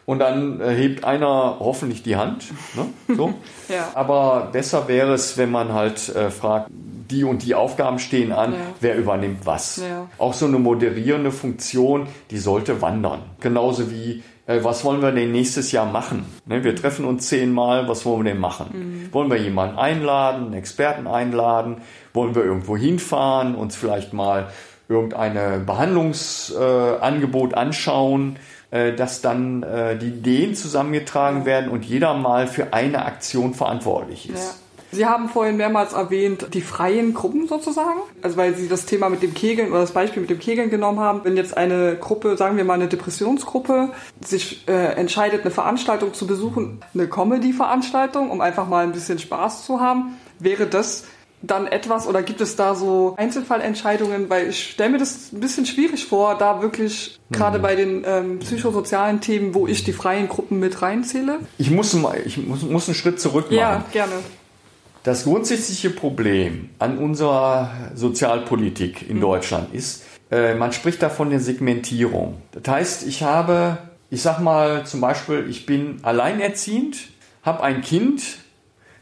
Und dann äh, hebt einer hoffentlich die Hand. Ne? So. Ja. Aber besser wäre es, wenn man halt äh, fragt, die und die Aufgaben stehen an, Ja. wer übernimmt was. Ja. Auch so eine moderierende Funktion, die sollte wandern. Genauso wie, äh, was wollen wir denn nächstes Jahr machen? Ne, wir treffen uns zehnmal, was wollen wir denn machen? Wollen wir jemanden einladen, einen Experten einladen? Wollen wir irgendwo hinfahren, uns vielleicht mal irgendeine Behandlungsangebot äh, anschauen, äh, dass dann äh, die Ideen zusammengetragen werden und jeder mal für eine Aktion verantwortlich ist. Ja. Sie haben vorhin mehrmals erwähnt, die freien Gruppen sozusagen. Also weil Sie das Thema mit dem Kegeln oder das Beispiel mit dem Kegeln genommen haben. Wenn jetzt eine Gruppe, sagen wir mal eine Depressionsgruppe, sich äh, entscheidet, eine Veranstaltung zu besuchen, eine Comedy-Veranstaltung, um einfach mal ein bisschen Spaß zu haben, wäre das dann etwas oder gibt es da so Einzelfallentscheidungen? Weil ich stelle mir das ein bisschen schwierig vor, da wirklich gerade bei den ähm, psychosozialen Themen, wo ich die freien Gruppen mit reinzähle. Ich muss, mal, ich muss, muss einen Schritt zurück machen. Ja, gerne. Das grundsätzliche Problem an unserer Sozialpolitik in Deutschland ist, äh, man spricht da von der Segmentierung. Das heißt, ich habe, ich sag mal zum Beispiel, ich bin alleinerziehend, habe ein Kind,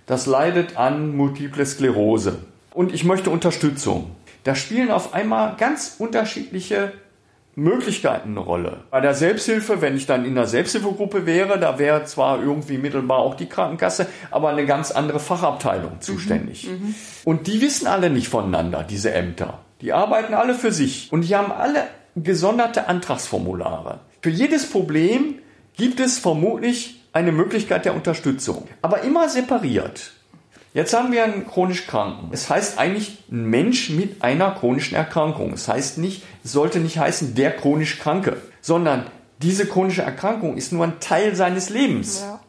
das leidet an Multiple Sklerose und ich möchte Unterstützung. Da spielen auf einmal ganz unterschiedliche Möglichkeiten eine Rolle. Bei der Selbsthilfe, wenn ich dann in der Selbsthilfegruppe wäre, da wäre zwar irgendwie mittelbar auch die Krankenkasse, aber eine ganz andere Fachabteilung zuständig. Und die wissen alle nicht voneinander, diese Ämter. Die arbeiten alle für sich und die haben alle gesonderte Antragsformulare. Für jedes Problem gibt es vermutlich eine Möglichkeit der Unterstützung, aber immer separiert. Jetzt haben wir einen chronisch Kranken. Es heißt eigentlich ein Mensch mit einer chronischen Erkrankung. Es heißt nicht, es sollte nicht heißen der chronisch Kranke, sondern diese chronische Erkrankung ist nur ein Teil seines Lebens. Ja.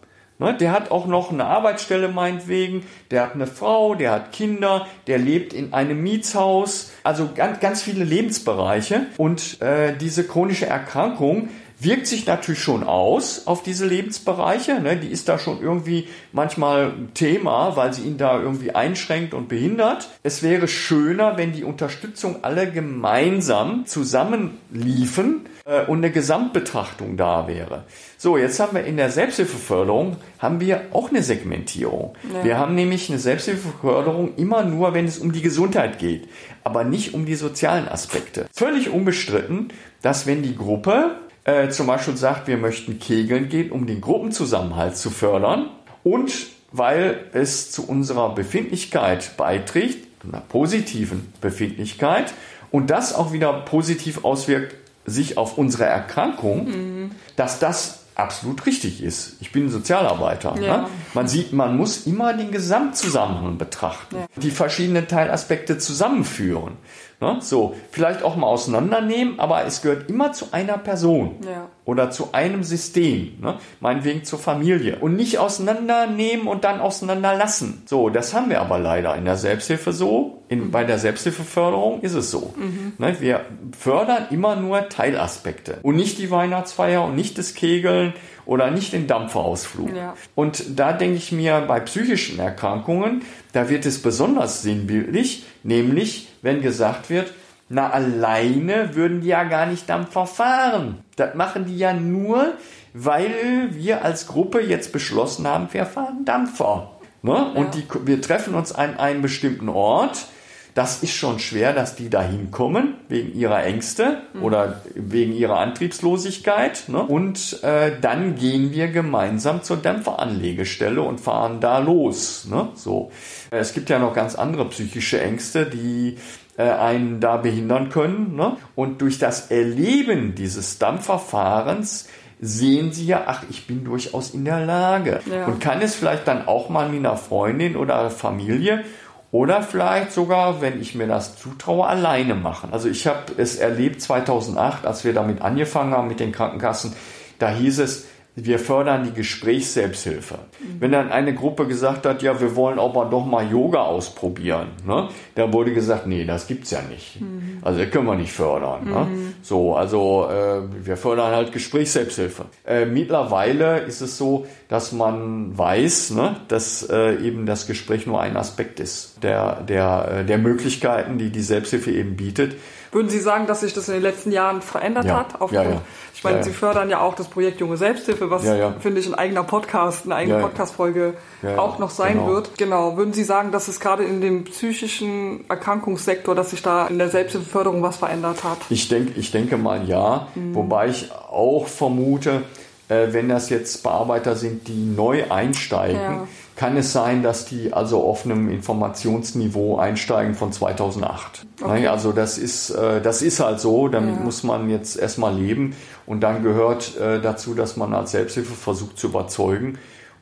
Ne, der hat auch noch eine Arbeitsstelle meinetwegen, der hat eine Frau, der hat Kinder, der lebt in einem Mietshaus, also ganz, ganz viele Lebensbereiche. Und äh, diese chronische Erkrankung wirkt sich natürlich schon aus auf diese Lebensbereiche. Ne? Die ist da schon irgendwie manchmal ein Thema, weil sie ihn da irgendwie einschränkt und behindert. Es wäre schöner, wenn die Unterstützung alle gemeinsam zusammenliefen äh, und eine Gesamtbetrachtung da wäre. So, jetzt haben wir in der Selbsthilfeförderung haben wir auch eine Segmentierung. Ja. Wir haben nämlich eine Selbsthilfeförderung immer nur, wenn es um die Gesundheit geht, aber nicht um die sozialen Aspekte. Völlig unbestritten, dass wenn die Gruppe äh, zum Beispiel sagt, wir möchten kegeln gehen, um den Gruppenzusammenhalt zu fördern und weil es zu unserer Befindlichkeit beiträgt, einer positiven Befindlichkeit und das auch wieder positiv auswirkt sich auf unsere Erkrankung, dass das absolut richtig ist. Ich bin Sozialarbeiter. Ja. Ne? Man sieht, man muss immer den Gesamtzusammenhang betrachten, Ja. die verschiedenen Teilaspekte zusammenführen. Ne? So, vielleicht auch mal auseinandernehmen, aber es gehört immer zu einer Person Ja. Oder zu einem System, ne? meinetwegen zur Familie. Und nicht auseinandernehmen und dann auseinanderlassen. So, das haben wir aber leider in der Selbsthilfe so. In, bei der Selbsthilfeförderung ist es so. Ne? Wir fördern immer nur Teilaspekte und nicht die Weihnachtsfeier und nicht das Kegeln oder nicht den Dampferausflug. Ja. Und da denke ich mir, bei psychischen Erkrankungen, da wird es besonders sinnbildlich, nämlich wenn gesagt wird, na alleine würden die ja gar nicht Dampfer fahren. Das machen die ja nur, weil wir als Gruppe jetzt beschlossen haben, wir fahren Dampfer. Ne? Und die, wir treffen uns an einem bestimmten Ort. das ist schon schwer, dass die da hinkommen, wegen ihrer Ängste mhm. oder wegen ihrer Antriebslosigkeit. Ne? Und äh, dann gehen wir gemeinsam zur Dämpferanlegestelle und fahren da los. Ne? So. Es gibt ja noch ganz andere psychische Ängste, die äh, einen da behindern können. Ne? Und durch das Erleben dieses Dampferfahrens sehen sie ja, ach, ich bin durchaus in der Lage. Ja. Und kann es vielleicht dann auch mal mit einer Freundin oder Familie oder vielleicht sogar, wenn ich mir das zutraue, alleine machen. Also ich habe es erlebt 2008, als wir damit angefangen haben mit den Krankenkassen. Da hieß es, wir fördern die Gesprächsselbsthilfe. Wenn dann eine Gruppe gesagt hat, ja, wir wollen mal doch mal Yoga ausprobieren, ne? da wurde gesagt, nee, das gibt's ja nicht. Mhm. Also das können wir nicht fördern. Ne? Mhm. Ne? So, also äh, wir fördern halt Gesprächsselbsthilfe. Äh, mittlerweile ist es so, dass man weiß, ne, dass äh, eben das Gespräch nur ein Aspekt ist der, der, äh, der Möglichkeiten, die die Selbsthilfe eben bietet. Würden Sie sagen, dass sich das in den letzten Jahren verändert ja. hat? Aufgrund, ja, ja. Ich meine, Sie fördern ja auch das Projekt Junge Selbsthilfe, was, finde ich, ein eigener Podcast, eine eigene Podcast-Folge auch noch sein genau. wird. Genau. Würden Sie sagen, dass es gerade in dem psychischen Erkrankungssektor, dass sich da in der Selbsthilfeförderung was verändert hat? Ich denke, ich denke mal ja. Mhm. Wobei ich auch vermute, äh, wenn das jetzt Bearbeiter sind, die neu einsteigen, kann es sein, dass die also auf einem Informationsniveau einsteigen von 2008. Okay. Also das ist, äh, das ist halt so, damit ja. muss man jetzt erstmal leben und dann gehört äh, dazu, dass man als Selbsthilfe versucht zu überzeugen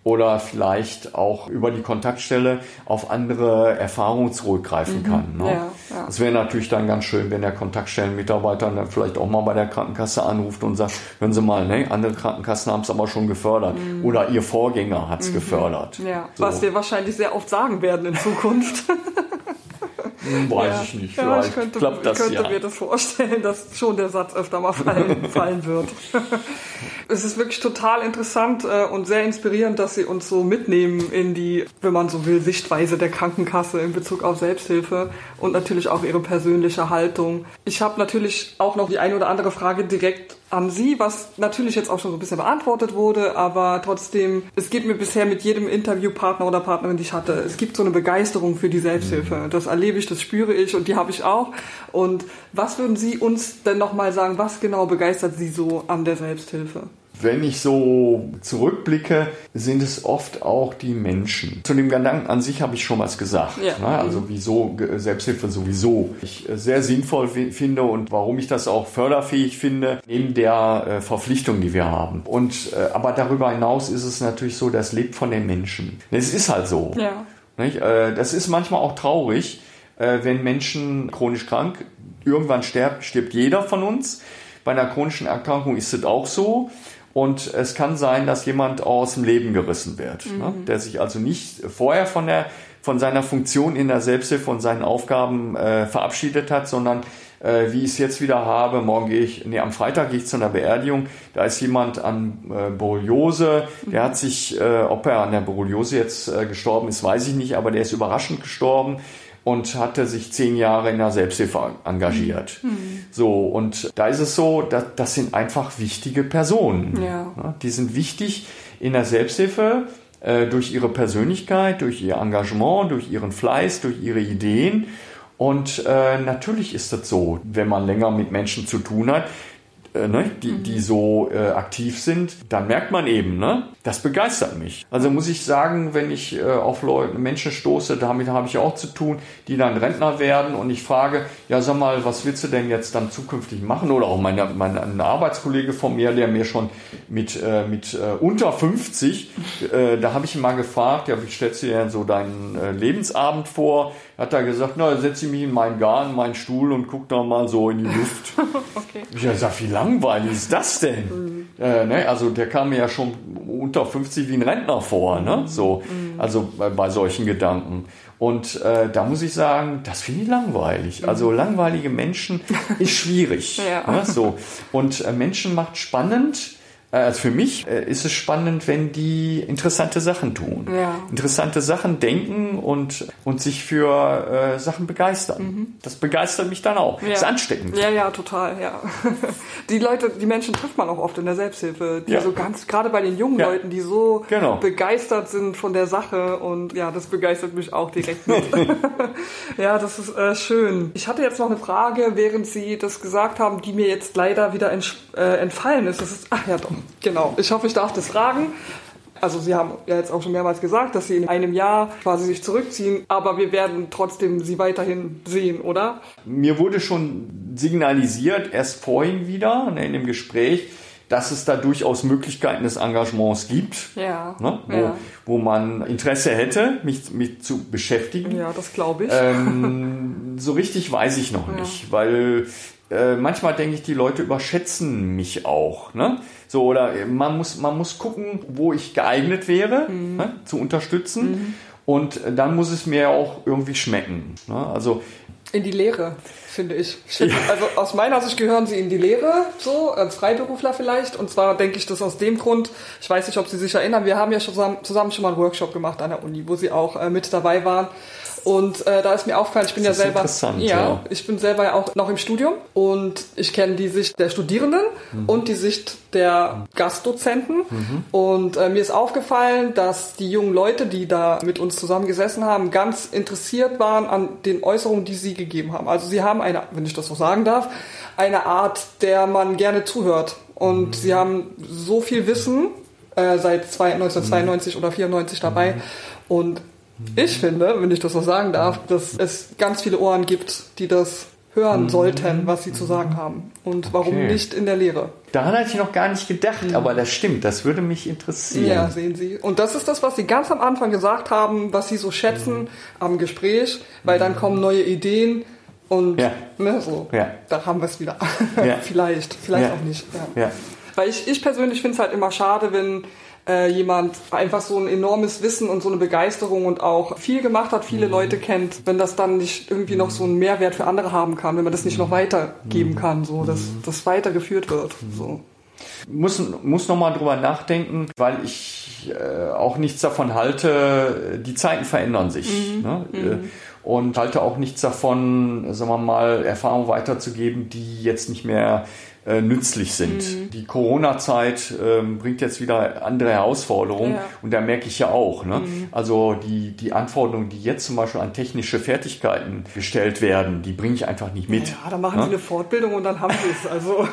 oder vielleicht auch über die Kontaktstelle auf andere Erfahrungen zurückgreifen mhm. kann. Ne? Ja, ja. Das wäre natürlich dann ganz schön, wenn der Kontaktstellenmitarbeiter dann vielleicht auch mal bei der Krankenkasse anruft und sagt, hören Sie mal, ne, andere Krankenkassen haben es aber schon gefördert mhm. oder Ihr Vorgänger hat es mhm. gefördert. Ja, so. was wir wahrscheinlich sehr oft sagen werden in Zukunft. Hm, weiß ja. ich nicht. Vielleicht ja, ich könnte, klappt das, könnte ja. mir das vorstellen, dass schon der Satz öfter mal fallen, fallen wird. Es ist wirklich total interessant äh, und sehr inspirierend, dass Sie uns so mitnehmen in die, wenn man so will, Sichtweise der Krankenkasse in Bezug auf Selbsthilfe und natürlich auch Ihre persönliche Haltung. Ich habe natürlich auch noch die eine oder andere Frage direkt an Sie, was natürlich jetzt auch schon so ein bisschen beantwortet wurde, aber trotzdem, es gibt mir bisher mit jedem Interviewpartner oder Partnerin, die ich hatte, es gibt so eine Begeisterung für die Selbsthilfe. Das erlebe ich, das spüre ich und die habe ich auch. Und was würden Sie uns denn nochmal sagen, was genau begeistert Sie so an der Selbsthilfe? Wenn ich so zurückblicke, sind es oft auch die Menschen. Zu dem Gedanken an sich habe ich schon was gesagt. Ja. Ne? Also wieso Selbsthilfe sowieso ich äh, sehr sinnvoll finde und warum ich das auch förderfähig finde, neben der äh, Verpflichtung, die wir haben. Und äh, aber darüber hinaus ist es natürlich so, das lebt von den Menschen. Es ist halt so. Ja. Das ist manchmal auch traurig, wenn Menschen chronisch krank, irgendwann stirbt, stirbt jeder von uns. Bei einer chronischen Erkrankung ist es auch so. Und es kann sein, dass jemand aus dem Leben gerissen wird, ne? mhm. ne? der sich also nicht vorher von, der, von seiner Funktion in der Selbsthilfe und seinen Aufgaben äh, verabschiedet hat, sondern äh, wie ich es jetzt wieder habe, morgen gehe ich, nee, am Freitag gehe ich zu einer Beerdigung, da ist jemand an äh, Borreliose, der hat sich, äh, ob er an der Borreliose jetzt äh, gestorben ist, weiß ich nicht, aber der ist überraschend gestorben und hatte sich zehn Jahre in der Selbsthilfe engagiert. Mhm. So, und da ist es so, dass, das sind einfach wichtige Personen. Ja. Die sind wichtig in der Selbsthilfe äh, durch ihre Persönlichkeit, durch ihr Engagement, durch ihren Fleiß, durch ihre Ideen. Und äh, natürlich ist das so, wenn man länger mit Menschen zu tun hat, äh, ne, die, die mhm. so äh, aktiv sind, dann merkt man eben, ne, das begeistert mich. Also muss ich sagen, wenn ich äh, auf Leute, Menschen stoße, damit habe ich auch zu tun, die dann Rentner werden und ich frage, ja sag mal, was willst du denn jetzt dann zukünftig machen? Oder auch meine, meine ein Arbeitskollege von mir, der mir schon mit, äh, mit äh, unter 50, äh, da habe ich ihn mal gefragt, ja, wie stellst du dir denn so deinen äh, Lebensabend vor? Hat er gesagt, na, setze ich mich in meinen Garten, meinen Stuhl und guck da mal so in die Luft. okay. Ich habe gesagt, wie langweilig ist das denn? Mhm. Äh, ne? Also der kam mir ja schon unter 50 wie ein Rentner vor, ne? So, mhm. also bei, bei solchen Gedanken. Und äh, da muss ich sagen, das finde ich langweilig. Also mhm. langweilige Menschen ist schwierig. ja. ne? so. Und äh, Menschen macht spannend also für mich äh, ist es spannend, wenn die interessante Sachen tun. Ja. Interessante Sachen denken und, und sich für äh, Sachen begeistern. Mhm. Das begeistert mich dann auch. Ja. Ist ansteckend. Ja, ja, total, ja. Die Leute, die Menschen trifft man auch oft in der Selbsthilfe, die Ja. so ganz, gerade bei den jungen. Leuten, die so Genau. begeistert sind von der Sache und ja, das begeistert mich auch direkt mit. ja, das ist äh, schön. Ich hatte jetzt noch eine Frage, während Sie das gesagt haben, die mir jetzt leider wieder äh, entfallen ist. Das ist, ach ja, doch, genau. Ich hoffe, ich darf das fragen. Also Sie haben ja jetzt auch schon mehrmals gesagt, dass Sie in einem Jahr quasi sich zurückziehen, aber wir werden trotzdem Sie weiterhin sehen, oder? Mir wurde schon signalisiert, erst vorhin wieder ne, in dem Gespräch, dass es da durchaus Möglichkeiten des Engagements gibt, Ja. ne, wo, ja. wo man Interesse hätte, mich mit zu beschäftigen. Ja, das glaube ich. Ähm, so richtig weiß ich noch nicht, weil äh, manchmal denke ich, die Leute überschätzen mich auch. Ne? So, oder man muss, man muss gucken, wo ich geeignet wäre, Mhm. ne, zu unterstützen. Und äh, dann muss es mir auch irgendwie schmecken. Ne? Also In die Lehre, finde ich. Finde, Also aus meiner Sicht gehören sie in die Lehre, so als Freiberufler vielleicht. Und zwar denke ich das aus dem Grund, ich weiß nicht, ob Sie sich erinnern, wir haben ja schon zusammen, zusammen schon mal einen Workshop gemacht an der Uni, wo Sie auch äh, mit dabei waren. Und äh, da ist mir aufgefallen, ich bin Das ja selber, interessant, ja, ja. ich bin selber ja auch noch im Studium und ich kenne die Sicht der Studierenden Mhm. und die Sicht der Gastdozenten. Und äh, mir ist aufgefallen, dass die jungen Leute, die da mit uns zusammen gesessen haben, ganz interessiert waren an den Äußerungen, die sie gegeben haben. Also sie haben eine, wenn ich das so sagen darf, eine Art, der man gerne zuhört. Und sie haben so viel Wissen äh, seit zwei- 1992 oder 94 dabei. Und ich finde, wenn ich das so sagen darf, dass es ganz viele Ohren gibt, die das hören sollten, was sie zu sagen haben. Und warum Okay. nicht in der Lehre? daran hatte ich noch gar nicht gedacht, aber das stimmt, das würde mich interessieren. Ja, sehen Sie. Und das ist das, was Sie ganz am Anfang gesagt haben, was Sie so schätzen am Gespräch, weil dann kommen neue Ideen und Ja. ne, so. Ja. Da haben wir es wieder. Ja. vielleicht, vielleicht auch nicht. Weil ich, ich persönlich finde es halt immer schade, wenn äh, jemand einfach so ein enormes Wissen und so eine Begeisterung und auch viel gemacht hat, viele Leute kennt, wenn das dann nicht irgendwie noch so einen Mehrwert für andere haben kann, wenn man das nicht noch weitergeben kann, so dass das weitergeführt wird. So. muss, muss noch mal drüber nachdenken, weil ich äh, auch nichts davon halte, die Zeiten verändern sich. Ne? Äh, Und halte auch nichts davon, sagen wir mal, Erfahrungen weiterzugeben, die jetzt nicht mehr äh, nützlich sind. Die Corona-Zeit ähm, bringt jetzt wieder andere Herausforderungen Ja. und da merke ich ja auch. Ne? Also die, die Anforderungen, die jetzt zum Beispiel an technische Fertigkeiten gestellt werden, die bringe ich einfach nicht mit. Ja, dann machen Ne? Sie eine Fortbildung und dann haben Sie es. Also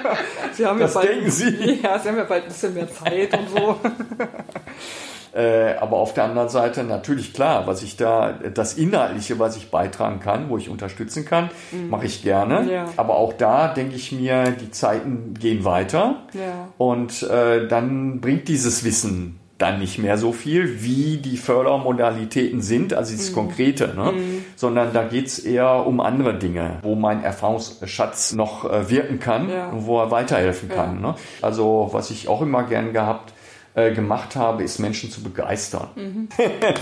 Sie haben Das ja bald, denken Sie? Ja, Sie haben ja bald ein bisschen mehr Zeit und so. Äh, aber auf der anderen Seite natürlich klar, was ich da, das Inhaltliche, was ich beitragen kann, wo ich unterstützen kann, mache ich gerne. Mhm. Ja. Aber auch da denke ich mir, die Zeiten gehen weiter Ja. und äh, dann bringt dieses Wissen dann nicht mehr so viel, wie die Fördermodalitäten sind, also Mhm. das Konkrete, ne? sondern da geht's eher um andere Dinge, wo mein Erfahrungsschatz noch äh, wirken kann Ja. und wo er weiterhelfen kann. Ne? Also was ich auch immer gern gehabt äh, gemacht habe, ist Menschen zu begeistern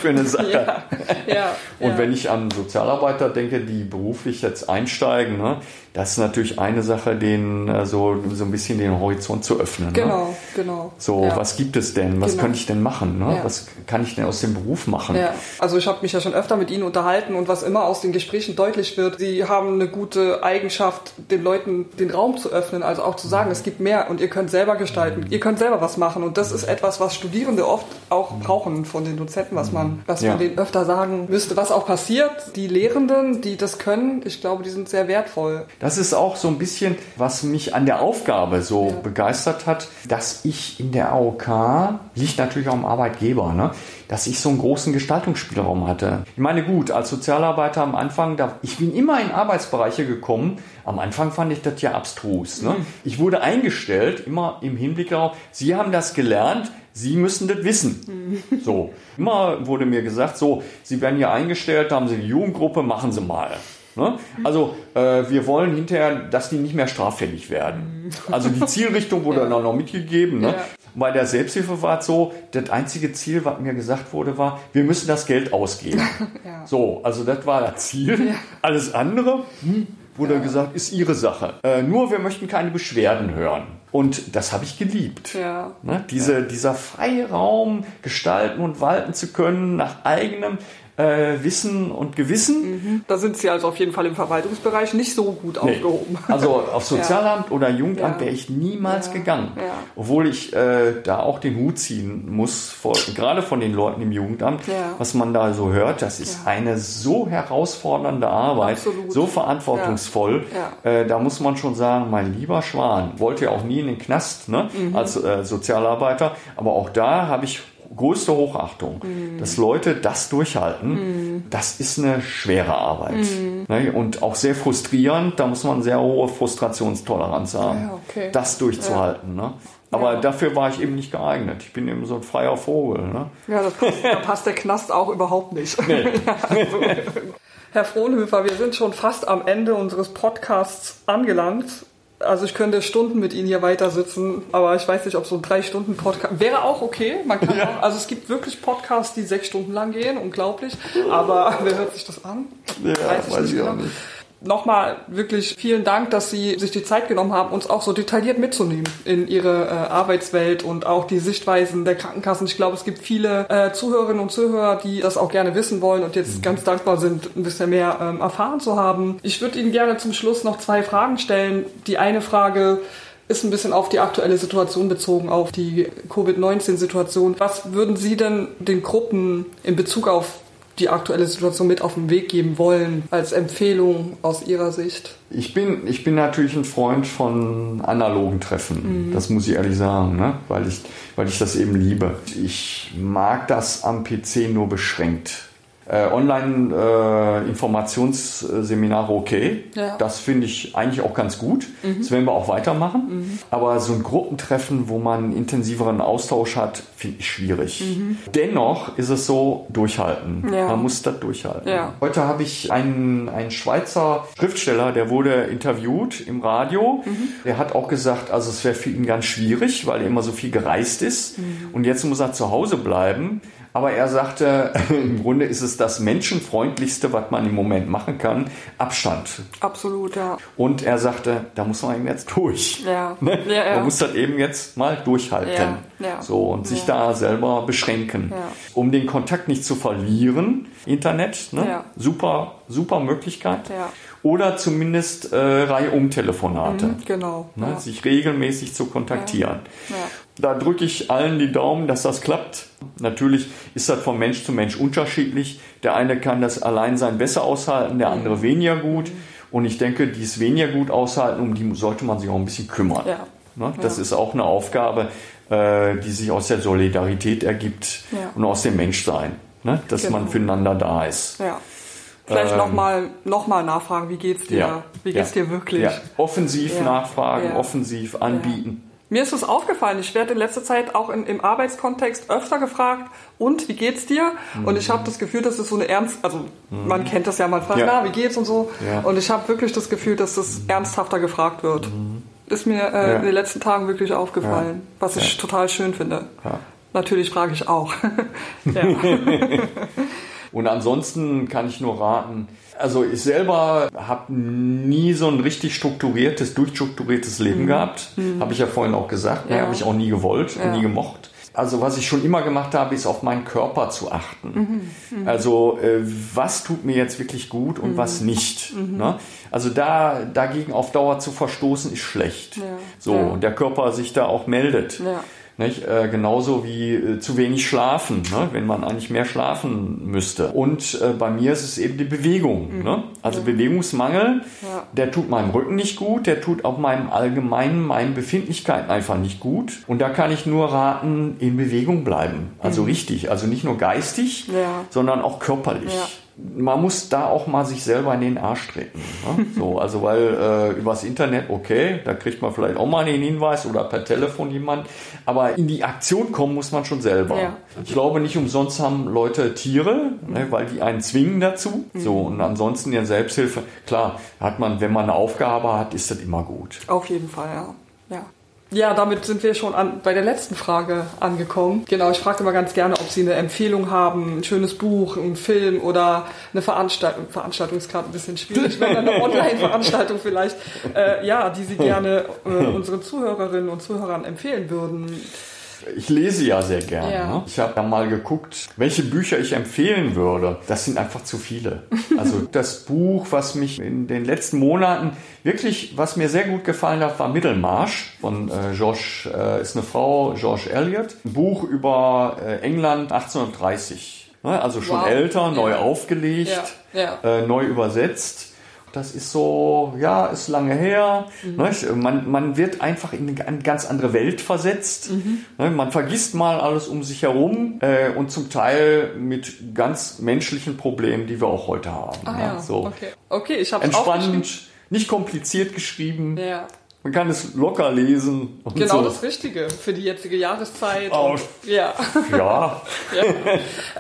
für eine Sache. Mhm. Ja, ja. Und ja. wenn ich an Sozialarbeiter denke, die beruflich jetzt einsteigen, ne, das ist natürlich eine Sache, denen äh, so, so ein bisschen den Horizont zu öffnen. Ne? Genau, genau. So, was gibt es denn? Was Genau. könnte ich denn machen? Ne? Was kann ich denn aus dem Beruf machen? Also ich habe mich ja schon öfter mit Ihnen unterhalten und was immer aus den Gesprächen deutlich wird, Sie haben eine gute Eigenschaft, den Leuten den Raum zu öffnen, also auch zu sagen, es gibt mehr und ihr könnt selber gestalten, ihr könnt selber was machen und das ist etwas, was Studierende oft auch brauchen von den Dozenten, was man, was Ja. man denen öfter sagen müsste, was auch passiert. Die Lehrenden, die das können, ich glaube, die sind sehr wertvoll. Das ist auch so ein bisschen, was mich an der Aufgabe so begeistert hat, dass ich in der AOK, liegt natürlich auch am Arbeitgeber, ne, dass ich so einen großen Gestaltungsspielraum hatte. Ich meine, gut, als Sozialarbeiter am Anfang, da, ich bin immer in Arbeitsbereiche gekommen. Am Anfang fand ich das ja abstrus. Ne? Ich wurde eingestellt, immer im Hinblick darauf, Sie haben das gelernt, Sie müssen das wissen. So, immer wurde mir gesagt, so, Sie werden hier eingestellt, da haben Sie eine Jugendgruppe, machen Sie mal. Ne? Also äh, wir wollen hinterher, dass die nicht mehr straffällig werden. Also die Zielrichtung wurde dann auch noch mitgegeben. Ne? Ja. Bei der Selbsthilfe war es so, das einzige Ziel, was mir gesagt wurde, war, wir müssen das Geld ausgeben. Ja. So, also das war das Ziel. Alles andere hm, wurde gesagt, ist ihre Sache. Äh, nur wir möchten keine Beschwerden hören. Und das habe ich geliebt. Ja. Ne? Diese, Dieser freie Raum gestalten und walten zu können nach eigenem äh, Wissen und Gewissen. Da sind Sie also auf jeden Fall im Verwaltungsbereich nicht so gut Nee. aufgehoben. Also auf Sozialamt oder Jugendamt Ja. wäre ich niemals Ja. gegangen. Ja. Obwohl ich äh, da auch den Hut ziehen muss, vor, gerade von den Leuten im Jugendamt, Ja. was man da so hört. Das ist Ja. eine so herausfordernde Arbeit, Absolut. so verantwortungsvoll. Ja. Äh, da muss man schon sagen, mein lieber Schwan, wollte ja auch nie in den Knast ne, Mhm. als äh, Sozialarbeiter. Aber auch da habe ich größte Hochachtung, Mhm. dass Leute das durchhalten. Das ist eine schwere Arbeit. Mhm. Ne? Und auch sehr frustrierend. Da muss man sehr hohe Frustrationstoleranz haben, Ja, okay. das durchzuhalten. Ne? Aber Ja. dafür war ich eben nicht geeignet. Ich bin eben so ein freier Vogel. Ne? Ja, das passt, da passt der Knast auch überhaupt nicht. Ja, also, Herr Frohnhöfer, wir sind schon fast am Ende unseres Podcasts angelangt. Also ich könnte Stunden mit Ihnen hier weiter sitzen, aber ich weiß nicht, ob so ein drei Stunden Podcast wäre auch okay. Man kann auch, also es gibt wirklich Podcasts, die sechs Stunden lang gehen, unglaublich. Aber wer hört sich das an? Ja, weiß ich auch nicht. Nochmal wirklich vielen Dank, dass Sie sich die Zeit genommen haben, uns auch so detailliert mitzunehmen in Ihre äh, Arbeitswelt und auch die Sichtweisen der Krankenkassen. Ich glaube, es gibt viele äh, Zuhörerinnen und Zuhörer, die das auch gerne wissen wollen und jetzt ganz dankbar sind, ein bisschen mehr ähm, erfahren zu haben. Ich würde Ihnen gerne zum Schluss noch zwei Fragen stellen. Die eine Frage ist ein bisschen auf die aktuelle Situation bezogen, auf die Covid-19-Situation. Was würden Sie denn den Gruppen in Bezug auf die aktuelle Situation mit auf den Weg geben wollen, als Empfehlung aus Ihrer Sicht? Ich bin, ich bin natürlich ein Freund von analogen Treffen. Mhm. Das muss ich ehrlich sagen, ne? weil, ich, weil ich das eben liebe. Ich mag das am PC nur beschränkt. Äh, Online-Informationsseminare okay. Ja. Mhm. Das finde ich eigentlich auch ganz gut. Das werden wir auch weitermachen. Aber so ein Gruppentreffen, wo man einen intensiveren Austausch hat, finde ich schwierig. Dennoch ist es so, durchhalten. Mhm. Ja. Man muss das durchhalten. Ja. Heute habe ich einen, einen Schweizer Schriftsteller, der wurde interviewt im Radio. Mhm. Der hat auch gesagt, also es wäre für ihn ganz schwierig, weil er immer so viel gereist ist. Mhm. Und jetzt muss er zu Hause bleiben. Aber er sagte, im Grunde ist es das menschenfreundlichste, was man im Moment machen kann, Abstand. Absolut, ja. Und er sagte, da muss man eben jetzt durch. Ja. Ne? Ja, ja. Man muss das eben jetzt mal durchhalten. Ja, ja. So, und sich da selber beschränken. Ja. Um den Kontakt nicht zu verlieren, Internet, ne? Ja. super, super Möglichkeit. Ja. Oder zumindest äh, Reihe-um-Telefonate. Genau. Ne? Ja. Sich regelmäßig zu kontaktieren. Ja. Da drücke ich allen die Daumen, dass das klappt. Natürlich ist das von Mensch zu Mensch unterschiedlich. Der eine kann das Alleinsein besser aushalten, der Mhm. andere weniger gut. Und ich denke, die es weniger gut aushalten, um die sollte man sich auch ein bisschen kümmern. Ja. Ne? Das Ja. ist auch eine Aufgabe, äh, die sich aus der Solidarität ergibt Ja. und aus dem Menschsein. Ne? Dass Genau. man füreinander da ist. ja. Vielleicht Ähm, nochmal noch mal nachfragen, wie geht's dir? Wie geht's ja. dir wirklich? Ja. Offensiv Ja. nachfragen, Ja. offensiv anbieten. Mir ist es aufgefallen, ich werde in letzter Zeit auch in, im Arbeitskontext öfter gefragt, und wie geht's dir? Und ich habe das Gefühl, das ist so eine ernst, also man kennt das ja mal, fragt, Mhm. Ja. na, wie geht's und so. Ja. Mhm. Und ich habe wirklich das Gefühl, dass das ernsthafter gefragt wird. Ist mir äh, Ja. in den letzten Tagen wirklich aufgefallen, was ich Ja. total schön finde. Ja. Natürlich frage ich auch. Und ansonsten kann ich nur raten, also ich selber habe nie so ein richtig strukturiertes, durchstrukturiertes Leben gehabt. Habe ich ja vorhin auch gesagt. Ne? Mhm. Ja. Habe ich auch nie gewollt und Ja. nie gemocht. Also was ich schon immer gemacht habe, ist auf meinen Körper zu achten. Mhm. Also äh, was tut mir jetzt wirklich gut und was nicht. Mhm. Ne? Also da dagegen auf Dauer zu verstoßen ist schlecht. Ja. So und der Körper sich da auch meldet. Nicht? Äh, genauso wie äh, zu wenig schlafen, ne? wenn man eigentlich mehr schlafen müsste. Und äh, bei mir ist es eben die Bewegung. Ne? Also Bewegungsmangel, Mhm. Ja. der tut meinem Rücken nicht gut, der tut auch meinem allgemeinen, meinen Befindlichkeiten einfach nicht gut. Und da kann ich nur raten, in Bewegung bleiben. Also richtig, also nicht nur geistig, Mhm. Ja. sondern auch körperlich. Ja. Man muss da auch mal sich selber in den Arsch treten. Ne? So, also weil äh, übers Internet, okay, da kriegt man vielleicht auch mal einen Hinweis oder per Telefon jemand, aber in die Aktion kommen muss man schon selber. Ja. Ich glaube nicht umsonst haben Leute Tiere, ne, weil die einen zwingen dazu. So und ansonsten der Selbsthilfe, klar, hat man, wenn man eine Aufgabe hat, ist das immer gut. Auf jeden Fall, ja. ja. Ja, damit sind wir schon an, bei der letzten Frage angekommen. Genau, ich frage immer ganz gerne, ob Sie eine Empfehlung haben, ein schönes Buch, einen Film oder eine Veranstaltung. Veranstaltung ist gerade ein bisschen schwierig, wenn eine Online-Veranstaltung vielleicht, äh, ja, die Sie gerne äh, unseren Zuhörerinnen und Zuhörern empfehlen würden. Ich lese ja sehr gerne. Ja. Ne? Ich habe ja mal geguckt, welche Bücher ich empfehlen würde. Das sind einfach zu viele. Also das Buch, was mich in den letzten Monaten wirklich, was mir sehr gut gefallen hat, war Mittelmarsch von äh, George, äh, ist eine Frau, George Eliot. Ein Buch über äh, England 1830. Ne? Also schon Wow. älter, neu Ja. aufgelegt, Ja, Äh, neu übersetzt. Das ist so, ja, ist lange her. Mhm. Ne? Man, man wird einfach in eine an- ganz andere Welt versetzt. Mhm. Ne? Man vergisst mal alles um sich herum äh, und zum Teil mit ganz menschlichen Problemen, die wir auch heute haben. Ah, ne? ja. So Okay. okay, ich habe entspannt, nicht kompliziert geschrieben. Ja. Man kann es locker lesen. Und Genau so. das Richtige für die jetzige Jahreszeit. Oh. Und, ja. Ja,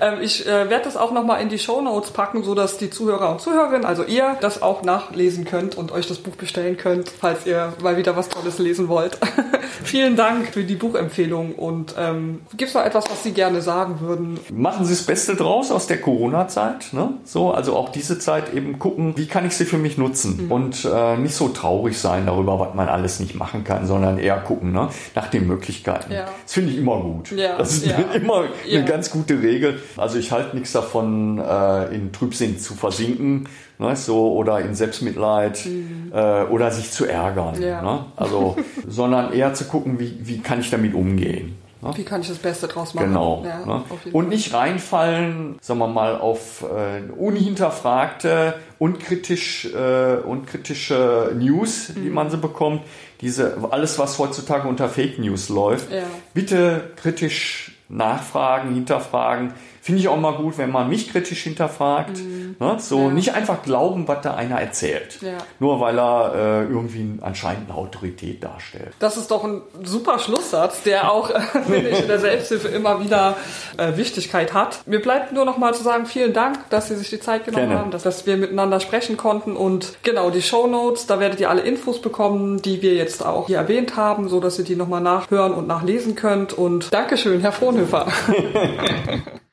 ähm, ich äh, werde das auch nochmal in die Shownotes packen, so dass die Zuhörer und Zuhörerinnen, also ihr, das auch nachlesen könnt und euch das Buch bestellen könnt, falls ihr mal wieder was Tolles lesen wollt. Vielen Dank für die Buchempfehlung und ähm, gibt es noch etwas, was Sie gerne sagen würden? machen Sie das Beste draus aus der Corona-Zeit. Ne? So, also auch diese Zeit eben gucken, wie kann ich sie für mich nutzen Mhm. und äh, nicht so traurig sein darüber, was man alles nicht machen kann, sondern eher gucken ne? nach den Möglichkeiten. Ja. Das finde ich immer gut. Ja, Das ist ja. immer eine ganz gute Regel. Also ich halte nichts davon, äh, in Trübsinn zu versinken. Ne, so oder in Selbstmitleid äh, oder sich zu ärgern. Mhm. Ja. Ne? Also, sondern eher zu gucken, wie, wie kann ich damit umgehen. Ne? Wie kann ich das Beste draus machen? Genau. Ja, ne? Und nicht reinfallen, sagen wir mal, auf äh, unhinterfragte, unkritisch, äh, unkritische News, wie Mhm. man sie bekommt. Diese, alles, was heutzutage unter Fake News läuft. Ja. Bitte kritisch nachfragen, hinterfragen. Finde ich auch mal gut, wenn man mich kritisch hinterfragt. Ne? So Mhm. Ja. nicht einfach glauben, was da einer erzählt. Ja. Nur weil er äh, irgendwie anscheinend eine Autorität darstellt. Das ist doch ein super Schlusssatz, der auch, äh, finde ich, in der Selbsthilfe immer wieder äh, Wichtigkeit hat. Mir bleibt nur noch mal zu sagen, vielen Dank, dass Sie sich die Zeit genommen Gerne. haben, dass, dass wir miteinander sprechen konnten. Und genau, die Show Notes, da werdet ihr alle Infos bekommen, die wir jetzt auch hier erwähnt haben, so dass ihr die nochmal nachhören und nachlesen könnt. Und Dankeschön, Herr Frohnhöfer.